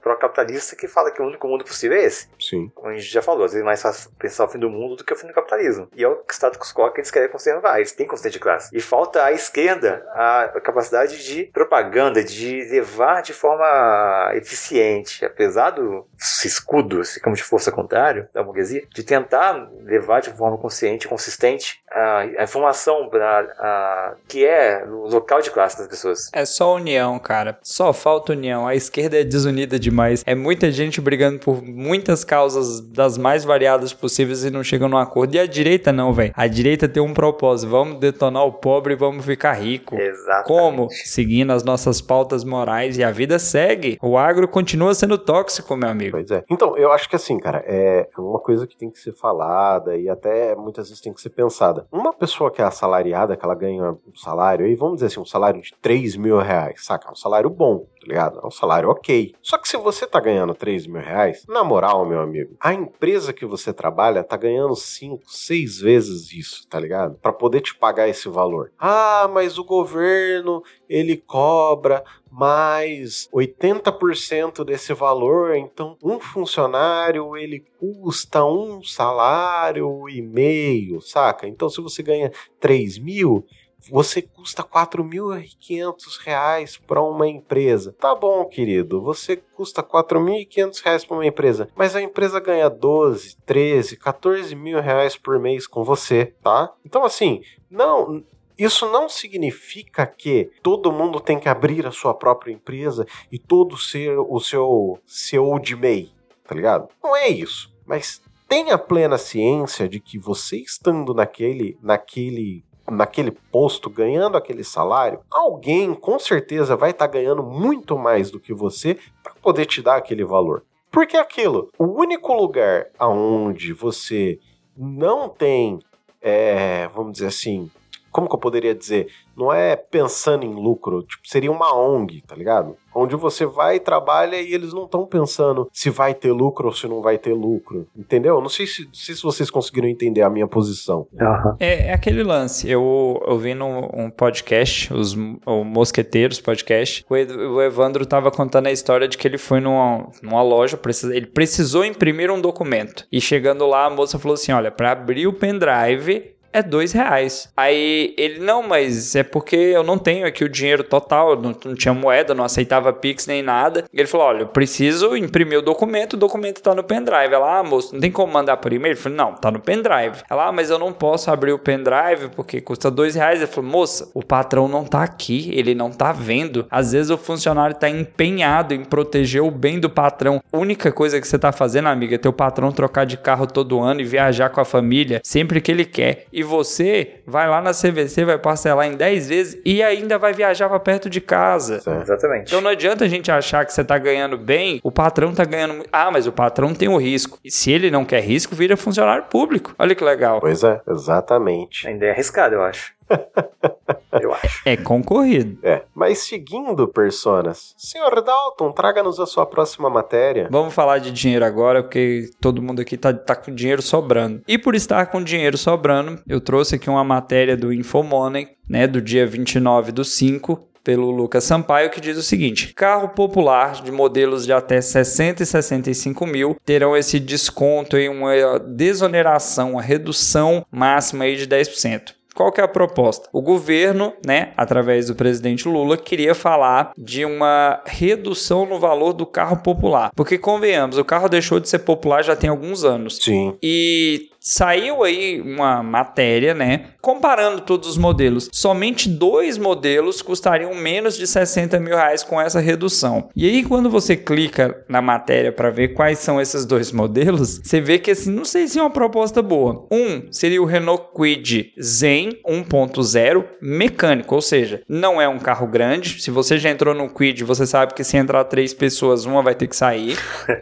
pró-capitalista, que fala que o único mundo possível é esse. Sim. Como a gente já falou, às vezes é mais fácil pensar o fim do mundo do que o fim do capitalismo. E é o status quo que eles querem conservar, eles têm consciência de classe. E falta à esquerda a capacidade de propaganda, de levar de forma eficiente, apesar do escudo, como de força contrário da burguesia, de tentar levar de forma consciente, consistente a, a informação pra, a, que é o local de classe das pessoas. É só união, cara. Só falta união. A esquerda é desunida demais. É muita gente brigando por muitas causas das mais variadas possíveis e não chegam num acordo. E a direita não, velho. A direita tem um propósito. Vamos detonar o pobre e vamos ficar rico. Exatamente. Como? Seguindo as nossas pautas morais e a vida segue. O agro continua sendo tóxico, meu amigo. Pois é. Então, eu acho que assim, cara, é uma coisa que tem que ser falada e até muitas vezes tem que ser pensada. Uma pessoa que é assalariada, que ela ganha um salário aí, vamos dizer assim, um salário de 3 mil reais, saca? Um salário bom, tá ligado? É um salário ok. Só que se você tá ganhando 3 mil reais, na moral, meu amigo, a empresa que você trabalha tá ganhando 5, 6 vezes isso, tá ligado? Para poder te pagar esse valor. Ah, mas o governo, ele cobra mais 80% desse valor, então um funcionário ele custa um salário e meio, saca? Então se você ganha 3 mil, você custa 4.500 reais para uma empresa. Tá bom, querido, você custa 4.500 reais para uma empresa, mas a empresa ganha 12, 13, 14 mil reais por mês com você, tá? Então assim, não isso não significa que todo mundo tem que abrir a sua própria empresa e todo ser o seu CEO de MEI, tá ligado? Não é isso. Mas tenha plena ciência de que você estando naquele, naquele naquele posto, ganhando aquele salário, alguém com certeza vai estar tá ganhando muito mais do que você para poder te dar aquele valor. Porque é aquilo, o único lugar aonde você não tem, é, vamos dizer assim, como que eu poderia dizer? Não é pensando em lucro, tipo, seria uma ONG, tá ligado? Onde você vai e trabalha e eles não estão pensando se vai ter lucro ou se não vai ter lucro, entendeu? Não sei se, não sei se vocês conseguiram entender a minha posição. Uhum. É, é, aquele lance, eu, eu vi num um podcast, os o Mosqueteiros podcast, o, o Evandro tava contando a história de que ele foi numa, numa loja, ele precisou imprimir um documento, e chegando lá a moça falou assim, olha, para abrir o pendrive é dois reais. Aí ele, não, mas é porque eu não tenho aqui o dinheiro total, não, não tinha moeda, não aceitava Pix nem nada. Ele falou: olha, eu preciso imprimir o documento, o documento tá no pendrive. Ela, ah, moço, não tem como mandar por e-mail? Ele falou: não, tá no pendrive. Ela, ah, mas eu não posso abrir o pendrive porque custa dois reais. Ele falou: moça, o patrão não tá aqui, ele não tá vendo. Às vezes o funcionário tá empenhado em proteger o bem do patrão. A única coisa que você tá fazendo, amiga, é teu patrão trocar de carro todo ano e viajar com a família sempre que ele quer. E você vai lá na CVC, vai parcelar em 10 vezes e ainda vai viajar para perto de casa. Sim, exatamente. Então não adianta a gente achar que você tá ganhando bem, o patrão tá ganhando. Ah, mas o patrão tem o risco. E se ele não quer risco, vira funcionário público. Olha que legal. Pois é, exatamente. Ainda é arriscado, eu acho. Eu acho. É concorrido. É. Mas seguindo, personas, senhor Dalton, traga-nos a sua próxima matéria. Vamos falar de dinheiro agora, porque todo mundo aqui tá, tá com dinheiro sobrando. E por estar com dinheiro sobrando, eu trouxe aqui uma matéria do Infomoney, né, do dia 29 do 5, pelo Lucas Sampaio, que diz o seguinte: carro popular de modelos de até 60 e 65 mil terão esse desconto em uma desoneração, uma redução máxima aí de 10%. Qual que é a proposta? O governo, né, através do presidente Lula, queria falar de uma redução no valor do carro popular. Porque convenhamos, o carro deixou de ser popular já tem alguns anos. Sim. E saiu aí uma matéria, né? Comparando todos os modelos. Somente dois modelos custariam menos de 60 mil reais com essa redução. E aí, quando você clica na matéria para ver quais são esses dois modelos, você vê que assim, não sei se é uma proposta boa. Um seria o Renault Kwid Zen 1.0 mecânico, ou seja, não é um carro grande. Se você já entrou no Kwid, você sabe que se entrar três pessoas, uma vai ter que sair.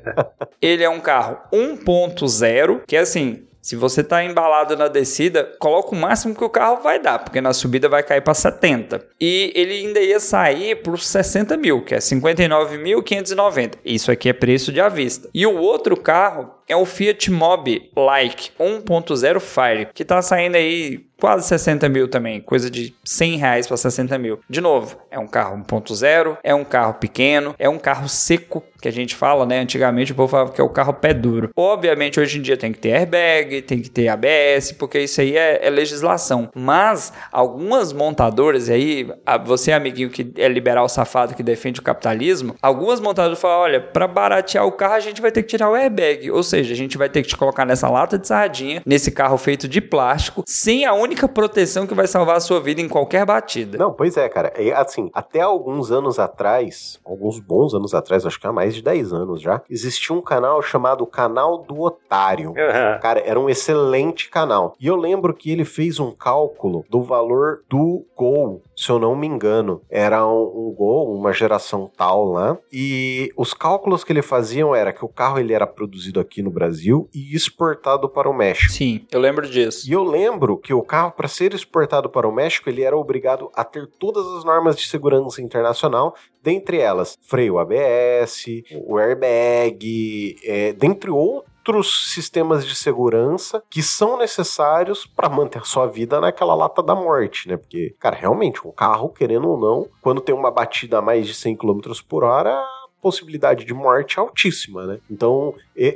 Ele é um carro 1.0, que é assim, Se você tá embalado na descida, coloca o máximo que o carro vai dar, porque na subida vai cair para 70. E ele ainda ia sair por 60 mil, que é 59.590. Isso aqui é preço de à vista. E o outro carro é o Fiat Mobi Like 1.0 Fire, que tá saindo aí quase 60 mil também, coisa de 100 reais para 60 mil. De novo, é um carro 1.0, é um carro pequeno, é um carro seco, que a gente fala, né? Antigamente o povo falava que é o carro pé duro. Obviamente, hoje em dia tem que ter airbag, tem que ter ABS, porque isso aí é, é legislação. Mas algumas montadoras, aí você, amiguinho que é liberal safado que defende o capitalismo, algumas montadoras falam: olha, para baratear o carro a gente vai ter que tirar o airbag. Ou seja, a gente vai ter que te colocar nessa lata de sardinha, nesse carro feito de plástico, sem a única proteção que vai salvar a sua vida em qualquer batida. Não, pois é, cara. É, assim, até alguns anos atrás, alguns bons anos atrás, acho que há mais de 10 anos já, existia um canal chamado Canal do Otário. Uhum. Cara, era um excelente canal. E eu lembro que ele fez um cálculo do valor do Gol, se eu não me engano. Era um, um Gol, uma geração tal lá. E os cálculos que ele faziam era que o carro ele era produzido aqui no Brasil e exportado para o México. Sim, eu lembro disso. E eu lembro que o carro carro, para ser exportado para o México, ele era obrigado a ter todas as normas de segurança internacional, dentre elas freio ABS, o airbag, é, dentre outros sistemas de segurança que são necessários para manter a sua vida naquela lata da morte, né? Porque, cara, realmente, um carro, querendo ou não, quando tem uma batida a mais de 100 km por hora, possibilidade de morte altíssima, né? Então,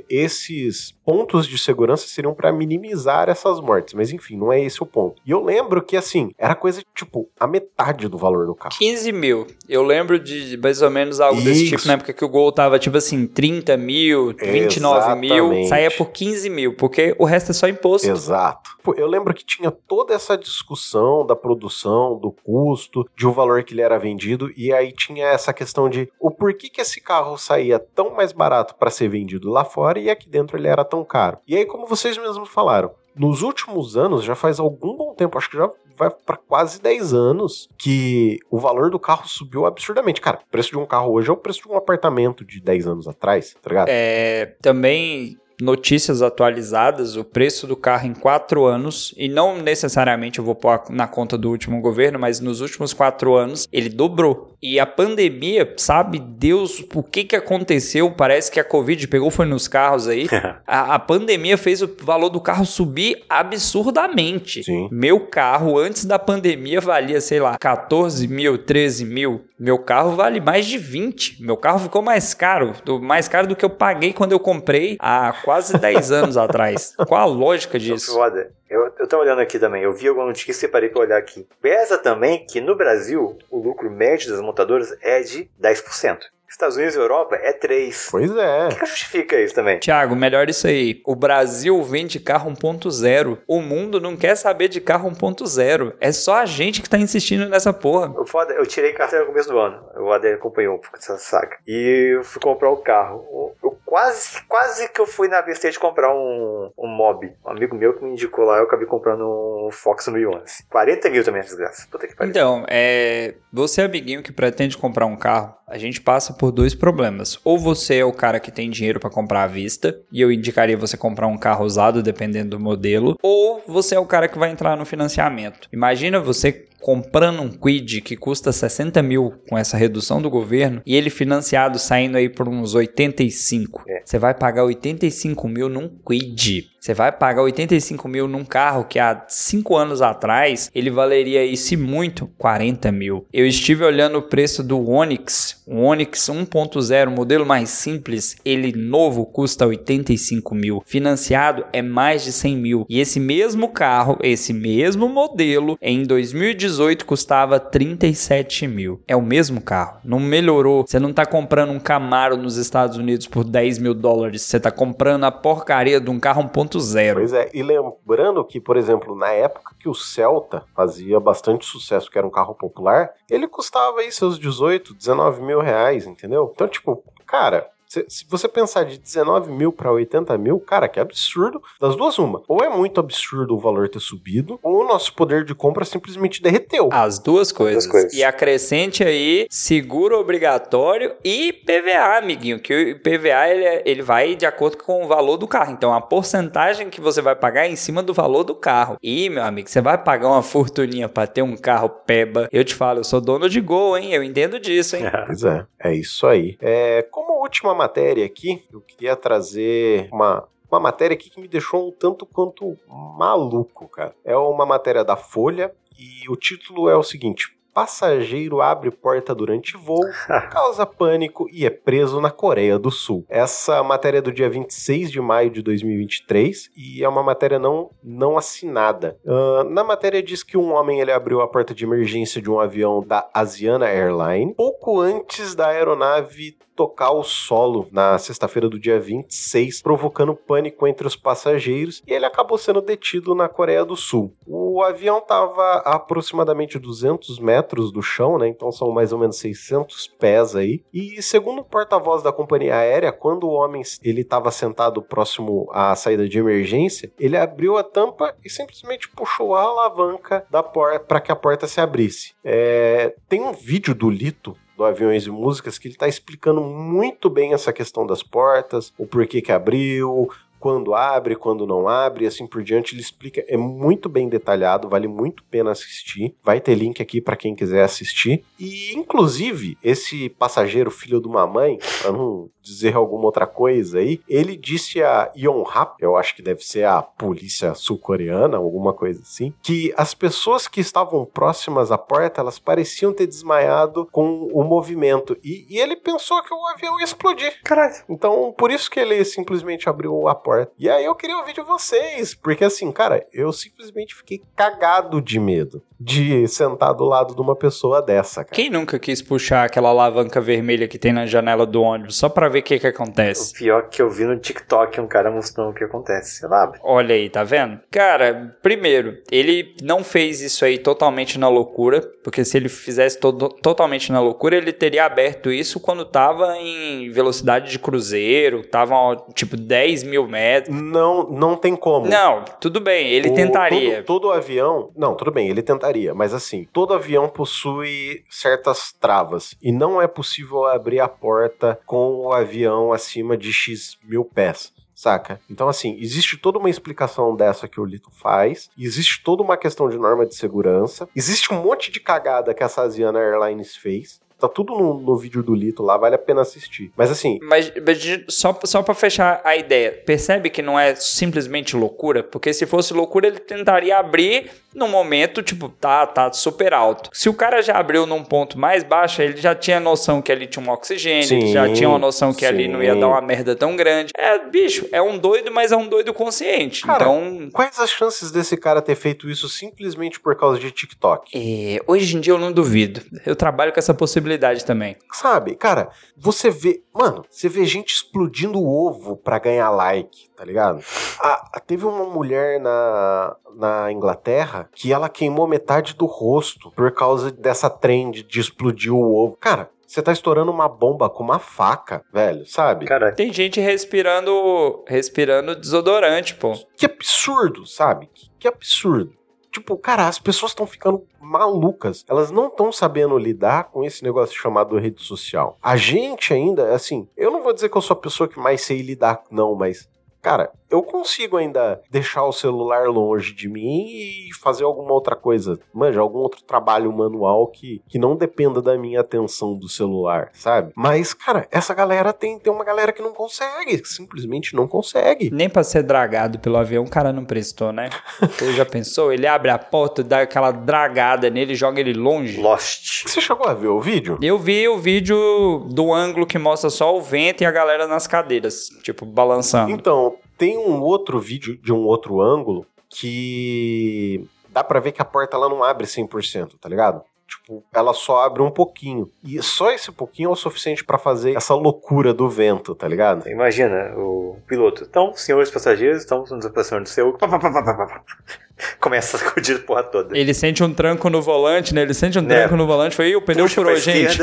esses pontos de segurança seriam para minimizar essas mortes, mas enfim, não é esse o ponto. E eu lembro que, assim, era coisa tipo a metade do valor do carro. 15 mil. Eu lembro de mais ou menos algo Isso. desse tipo na época que o Gol tava tipo assim, 30 mil, 29 Exatamente. mil, saía por 15 mil, porque o resto é só imposto. Exato. Eu lembro que tinha toda essa discussão da produção, do custo, de o valor que ele era vendido, e aí tinha essa questão de o porquê que esse carro saía tão mais barato para ser vendido lá fora e aqui dentro ele era tão caro. E aí, como vocês mesmos falaram, nos últimos anos, já faz algum bom tempo, acho que já vai para quase 10 anos que o valor do carro subiu absurdamente. Cara, o preço de um carro hoje é o preço de um apartamento de 10 anos atrás, tá ligado? É, também notícias atualizadas, o preço do carro em quatro anos, e não necessariamente eu vou pôr na conta do último governo, mas nos últimos quatro anos ele dobrou. E a pandemia, sabe Deus o que, que aconteceu? Parece que a Covid pegou foi nos carros aí. a, a, pandemia fez o valor do carro subir absurdamente. Sim. Meu carro, antes da pandemia, valia, sei lá, 14 mil, 13 mil. Meu carro vale mais de 20. Meu carro ficou mais caro, do, mais caro do que eu paguei quando eu comprei há quase 10 anos atrás. Qual a lógica disso? Foda. Eu, eu tô olhando aqui também, eu vi alguma notícia e parei pra olhar aqui. Pesa também que no Brasil o lucro médio das montadoras é de 10%. Estados Unidos e Europa é 3. Pois é. O que, que justifica isso também? Tiago, melhor isso aí. O Brasil vende carro 1.0. O mundo não quer saber de carro 1.0. É só a gente que tá insistindo nessa porra. O foda, eu tirei carteira no começo do ano. O AD acompanhou um pouco dessa saga. E eu fui comprar o um carro. Eu quase, quase que eu fui na de comprar um, um mob. Um amigo meu que me indicou lá, eu acabei comprando um Fox 2011. 40 mil também, desgraça. Puta que pariu. Então, é... Você, amiguinho que pretende comprar um carro, a gente passa por dois problemas. Ou você é o cara que tem dinheiro para comprar à vista, e eu indicaria você comprar um carro usado, dependendo do modelo, ou você é o cara que vai entrar no financiamento. Imagina você comprando um Quid que custa 60 mil com essa redução do governo e ele financiado saindo aí por uns 85. É. Você vai pagar 85 mil num Quid. Você vai pagar 85 mil num carro que há 5 anos atrás ele valeria aí, se muito, 40 mil. Eu estive olhando o preço do Onix, o Onix 1.0, modelo mais simples, ele novo custa 85 mil. Financiado é mais de 100 mil. E esse mesmo carro, esse mesmo modelo, em 2018 custava 37 mil. É o mesmo carro, não melhorou. Você não está comprando um Camaro nos Estados Unidos por 10 mil dólares, você está comprando a porcaria de um carro 1.0 2.0. Pois é, e lembrando que, por exemplo, na época que o Celta fazia bastante sucesso, que era um carro popular, ele custava aí seus 18, 19 mil reais, entendeu? Então, tipo, cara, Se, se você pensar de 19 mil para 80 mil, cara, que absurdo. Das duas, uma. Ou é muito absurdo o valor ter subido, ou o nosso poder de compra simplesmente derreteu. As duas coisas. Duas coisas. E acrescente aí seguro obrigatório e PVA, amiguinho. Que o PVA ele, é- ele vai de acordo com o valor do carro. Então a porcentagem que você vai pagar é em cima do valor do carro. E, meu amigo, você vai pagar uma fortuninha pra ter um carro peba. Eu te falo, eu sou dono de gol, hein? Eu entendo disso, hein? Pois é, é isso aí. É, como última matéria aqui, eu queria trazer uma, uma matéria aqui que me deixou um tanto quanto maluco, cara. É uma matéria da Folha e o título é o seguinte: Passageiro abre porta durante voo, causa pânico e é preso na Coreia do Sul. Essa matéria é do dia 26 de maio de 2023 e é uma matéria não, não assinada. Ah, na matéria diz que um homem ele abriu a porta de emergência de um avião da Asiana Airlines pouco antes da aeronave tocar o solo na sexta-feira do dia 26, provocando pânico entre os passageiros e ele acabou sendo detido na Coreia do Sul. O avião estava a aproximadamente 200 metros do chão, né? Então são mais ou menos 600 pés aí. E segundo o porta-voz da companhia aérea, quando o homem ele estava sentado próximo à saída de emergência, ele abriu a tampa e simplesmente puxou a alavanca da porta para que a porta se abrisse. É, tem um vídeo do Lito do Aviões e Músicas que ele está explicando muito bem essa questão das portas, o porquê que abriu, quando abre, quando não abre, e assim por diante. Ele explica, é muito bem detalhado, vale muito pena assistir. Vai ter link aqui para quem quiser assistir. E, inclusive, esse passageiro, filho de uma mãe, para não dizer alguma outra coisa aí, ele disse a Yonhap, eu acho que deve ser a polícia sul-coreana, alguma coisa assim, que as pessoas que estavam próximas à porta, elas pareciam ter desmaiado com o movimento. E, e ele pensou que o avião ia explodir. Caralho. Então, por isso que ele simplesmente abriu a porta. E aí eu queria ouvir de vocês, porque assim, cara, eu simplesmente fiquei cagado de medo de sentar do lado de uma pessoa dessa, cara. Quem nunca quis puxar aquela alavanca vermelha que tem na janela do ônibus só pra ver o que que O acontece? pior que eu vi no TikTok um cara mostrando o que acontece. Sei lá. Olha aí, tá vendo? Cara, primeiro, ele não fez isso aí totalmente na loucura, porque se ele fizesse todo- totalmente na loucura, ele teria aberto isso quando tava em velocidade de cruzeiro, tava tipo 10 mil metros. Não, não tem como. Não, tudo bem, ele O- tentaria. Todo, todo avião. Não, tudo bem, ele tentaria. Mas assim, todo avião possui certas travas. E não é possível abrir a porta com o avião acima de X mil pés. Saca? Então, assim, existe toda uma explicação dessa que o Lito faz, existe toda uma questão de norma de segurança, existe um monte de cagada que a Asiana Airlines fez. Tá tudo no, no vídeo do Lito lá, vale a pena assistir. Mas assim, Mas, mas só, só pra fechar a ideia, percebe que não é simplesmente loucura? Porque se fosse loucura, ele tentaria abrir num momento, tipo, tá, tá super alto. Se o cara já abriu num ponto mais baixo, ele já tinha noção que ali tinha um oxigênio, ele Sim, já tinha uma noção que ali não ia sim. dar uma merda tão grande. É, bicho, é um doido, mas é um doido consciente. Cara, então. quais as chances desse cara ter feito isso simplesmente por causa de TikTok? é, hoje em dia eu não duvido. Eu trabalho com essa possibilidade também. Sabe, cara, você vê. Mano, você vê gente explodindo o ovo pra ganhar like, tá ligado? A- a- teve uma mulher na, na Inglaterra que ela queimou metade do rosto por causa dessa trend de explodir o ovo. Cara, você tá estourando uma bomba com uma faca, velho, sabe? Caralho. Tem gente respirando, respirando desodorante, pô. Que absurdo, sabe? Que, que absurdo. Tipo, cara, as pessoas estão ficando malucas. Elas não estão sabendo lidar com esse negócio chamado rede social. A gente ainda, assim, eu não vou dizer que eu sou a pessoa que mais sei lidar, não, mas. Cara, eu consigo ainda deixar o celular longe de mim e fazer alguma outra coisa, manja, algum outro trabalho manual que, que não dependa da minha atenção do celular, sabe? Mas, cara, essa galera tem, tem uma galera que não consegue, que simplesmente não consegue. Nem pra ser dragado pelo avião, o cara não prestou, né? Você já pensou? Ele abre a porta, dá aquela dragada nele e joga ele longe. Lost. Você chegou a ver o vídeo? Eu vi o vídeo do ângulo que mostra só o vento e a galera nas cadeiras, tipo, balançando. Então, tem um outro vídeo de um outro ângulo que dá pra ver que a porta ela não abre 100%, tá ligado? Tipo, ela só abre um pouquinho. E só esse pouquinho é o suficiente pra fazer essa loucura do vento, tá ligado? Imagina o piloto. Então, senhores passageiros, estamos nos aproximando do seu. Começa a sacudir a porra toda. Ele sente um tranco no volante, né? Ele sente um É. tranco no volante. Foi, "Ih, o pneu Puxa furou, gente.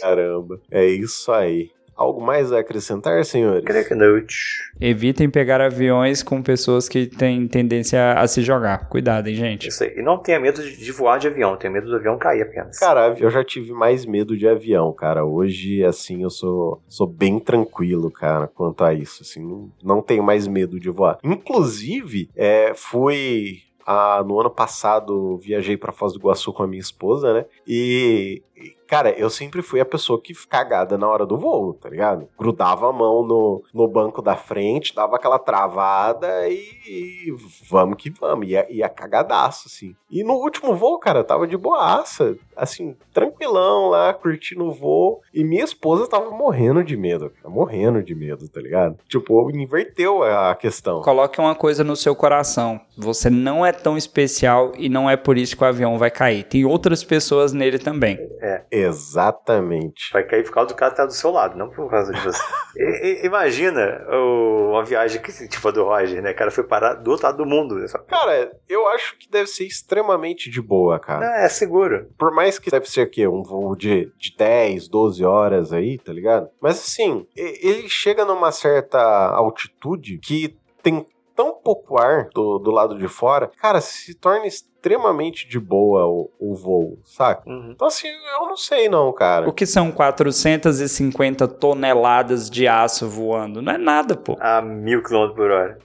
Caramba, é isso aí. Algo mais a acrescentar, senhores? Creio que noite. Evitem pegar aviões com pessoas que têm tendência a se jogar. Cuidado, hein, gente. Isso aí. E não tenha medo de voar de avião, tenha medo do avião cair apenas. Cara, eu já tive mais medo de avião, cara. Hoje, assim, eu sou, sou bem tranquilo, cara, quanto a isso. Assim, não, não tenho mais medo de voar. Inclusive, é, fui ah, no ano passado viajei para Foz do Iguaçu com a minha esposa, né? E, e, cara, eu sempre fui a pessoa que cagada na hora do voo, tá ligado? Grudava a mão no, no banco da frente, dava aquela travada e, e vamos que vamos. Ia, ia cagadaço, assim. E no último voo, cara, eu tava de boaça, assim, tranquilão lá, curtindo o voo. E minha esposa tava morrendo de medo, cara, morrendo de medo, tá ligado? Tipo, inverteu a questão. Coloque uma coisa no seu coração. Você não é tão especial e não é por isso que o avião vai cair. Tem outras pessoas nele também. É. Exatamente. Vai cair por causa do cara que tá do seu lado, não por causa de você. I- i- imagina o- uma viagem que, tipo a do Roger, né? O cara foi parar do outro lado do mundo. Só- Cara, eu acho que deve ser extremamente de boa, cara. Não, é seguro. Por mais que deve ser o quê? Um voo de, de 10, 12 horas aí, tá ligado? Mas assim, e- ele chega numa certa altitude que tem tão pouco ar do, do lado de fora, cara, se torna extremamente de boa o, o voo, saca? Uhum. Então assim, eu não sei não, cara. O que são 450 toneladas de aço voando? Não é nada, pô. A mil quilômetros por hora.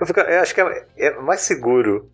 Eu, fico- eu acho que é, é mais seguro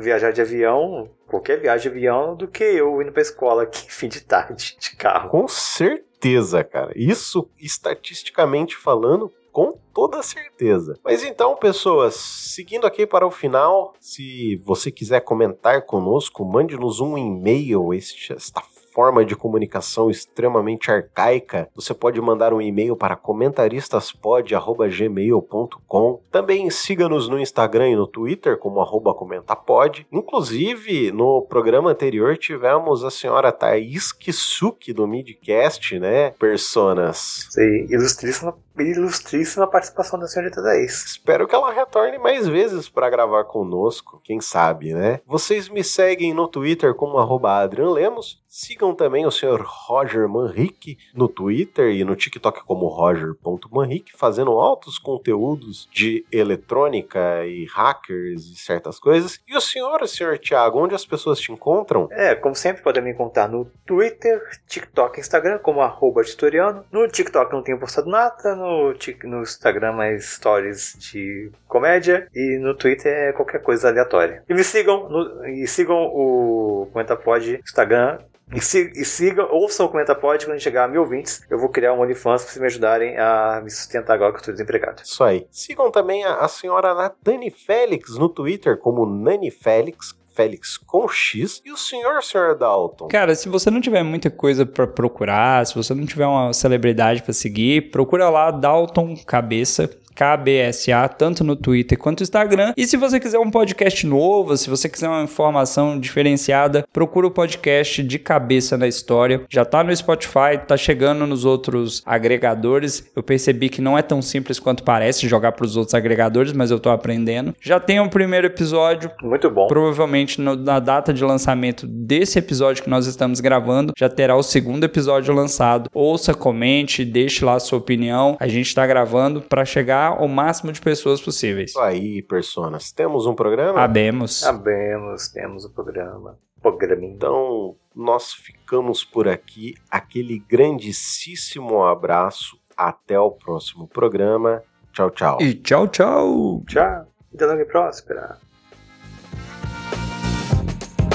viajar de avião, qualquer viagem de avião, do que eu indo pra escola aqui fim de tarde de carro. Com certeza, cara. Isso, estatisticamente falando, com toda certeza. Mas então, pessoas, seguindo aqui para o final, se você quiser comentar conosco, mande-nos um e-mail, esta forma de comunicação extremamente arcaica. Você pode mandar um e-mail para comentaristas.pod@gmail.com. Também siga-nos no Instagram e no Twitter como comentapod. Inclusive, no programa anterior tivemos a senhora Thaís Kisuki do Midcast, né? Personas. Aí, ilustríssima, ilustríssima participação da senhorita Thaís. Espero que ela retorne mais vezes para gravar conosco, quem sabe, né? Vocês me seguem no Twitter como arroba Adrian Lemos. Sigam também o senhor Roger Manrique no Twitter e no TikTok como roger.manrique, fazendo altos conteúdos de eletrônica e hackers e certas coisas. E o senhor, senhor Thiago, onde as pessoas te encontram? É, como sempre, podem me encontrar no Twitter, TikTok e Instagram, como arroba tutoriano. No TikTok não tenho postado nada, no, no Instagram mais stories de comédia e no Twitter é qualquer coisa aleatória. E me sigam, no- e sigam o ComentaPod Instagram. E, si- e sigam, ouçam o ComentaPod quando chegar a mil ouvintes. Eu vou criar um OnlyFans para vocês me ajudarem a me sustentar agora que eu estou desempregado. Isso aí. Sigam também a, a senhora Natani Félix no Twitter como Nani Félix, Félix com X, e o senhor, senhor Dalton. Cara, se você não tiver muita coisa pra procurar, se você não tiver uma celebridade pra seguir, procura lá Dalton Cabeça. KBSA, tanto no Twitter quanto no Instagram. E se você quiser um podcast novo, se você quiser uma informação diferenciada, procura o podcast de cabeça na história. Já tá no Spotify, tá chegando nos outros agregadores. Eu percebi que não é tão simples quanto parece jogar pros outros agregadores, mas eu tô aprendendo. Já tem um primeiro episódio, Muito bom. Provavelmente no- na data de lançamento desse episódio que nós estamos gravando, já terá o segundo episódio lançado. Ouça, comente, deixe lá a sua opinião. A gente está gravando para chegar ao máximo de pessoas possíveis. Isso aí, personas. Temos um programa? Abemos. Sabemos, temos o programa. Programinha. Então, nós ficamos por aqui. Aquele grandíssimo abraço. Até o próximo programa. Tchau, tchau. E tchau, tchau. Tchau. Vida longa e próspera.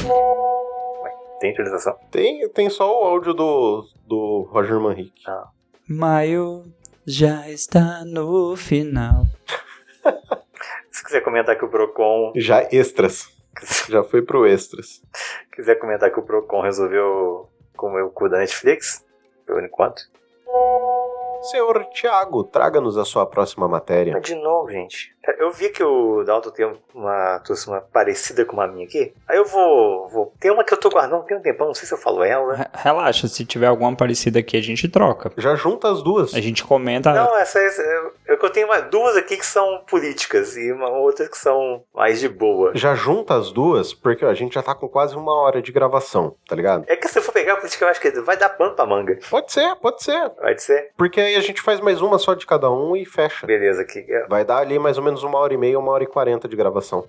Ué, Tem atualização? Tem, tem só o áudio do, do Roger Manrique. Maio já está no final. Se quiser comentar que o Procon. Já extras. Já foi pro extras. quiser comentar que o Procon resolveu comer o cu da Netflix, por enquanto. Senhor Tiago, traga-nos a sua próxima matéria. De novo, gente. Eu vi que o Dalton tem uma trouxe uma parecida com uma minha aqui. Aí eu vou. vou tem uma que eu tô guardando tem um tempão, não sei se eu falo ela. Re- Relaxa, se tiver alguma parecida aqui, a gente troca. Já junta as duas. A gente comenta. Não, essa, essa eu, eu tenho uma, duas aqui que são políticas e uma outra que são mais de boa. Já junta as duas, porque ó, a gente já tá com quase uma hora de gravação, tá ligado? É que se eu for pegar isso que eu acho que vai dar pano pra manga. Pode ser, pode ser. Pode ser? Porque aí a gente faz mais uma só de cada um e fecha. Beleza, aqui. Vai dar ali mais ou menos uma hora e meia, uma hora e quarenta de gravação.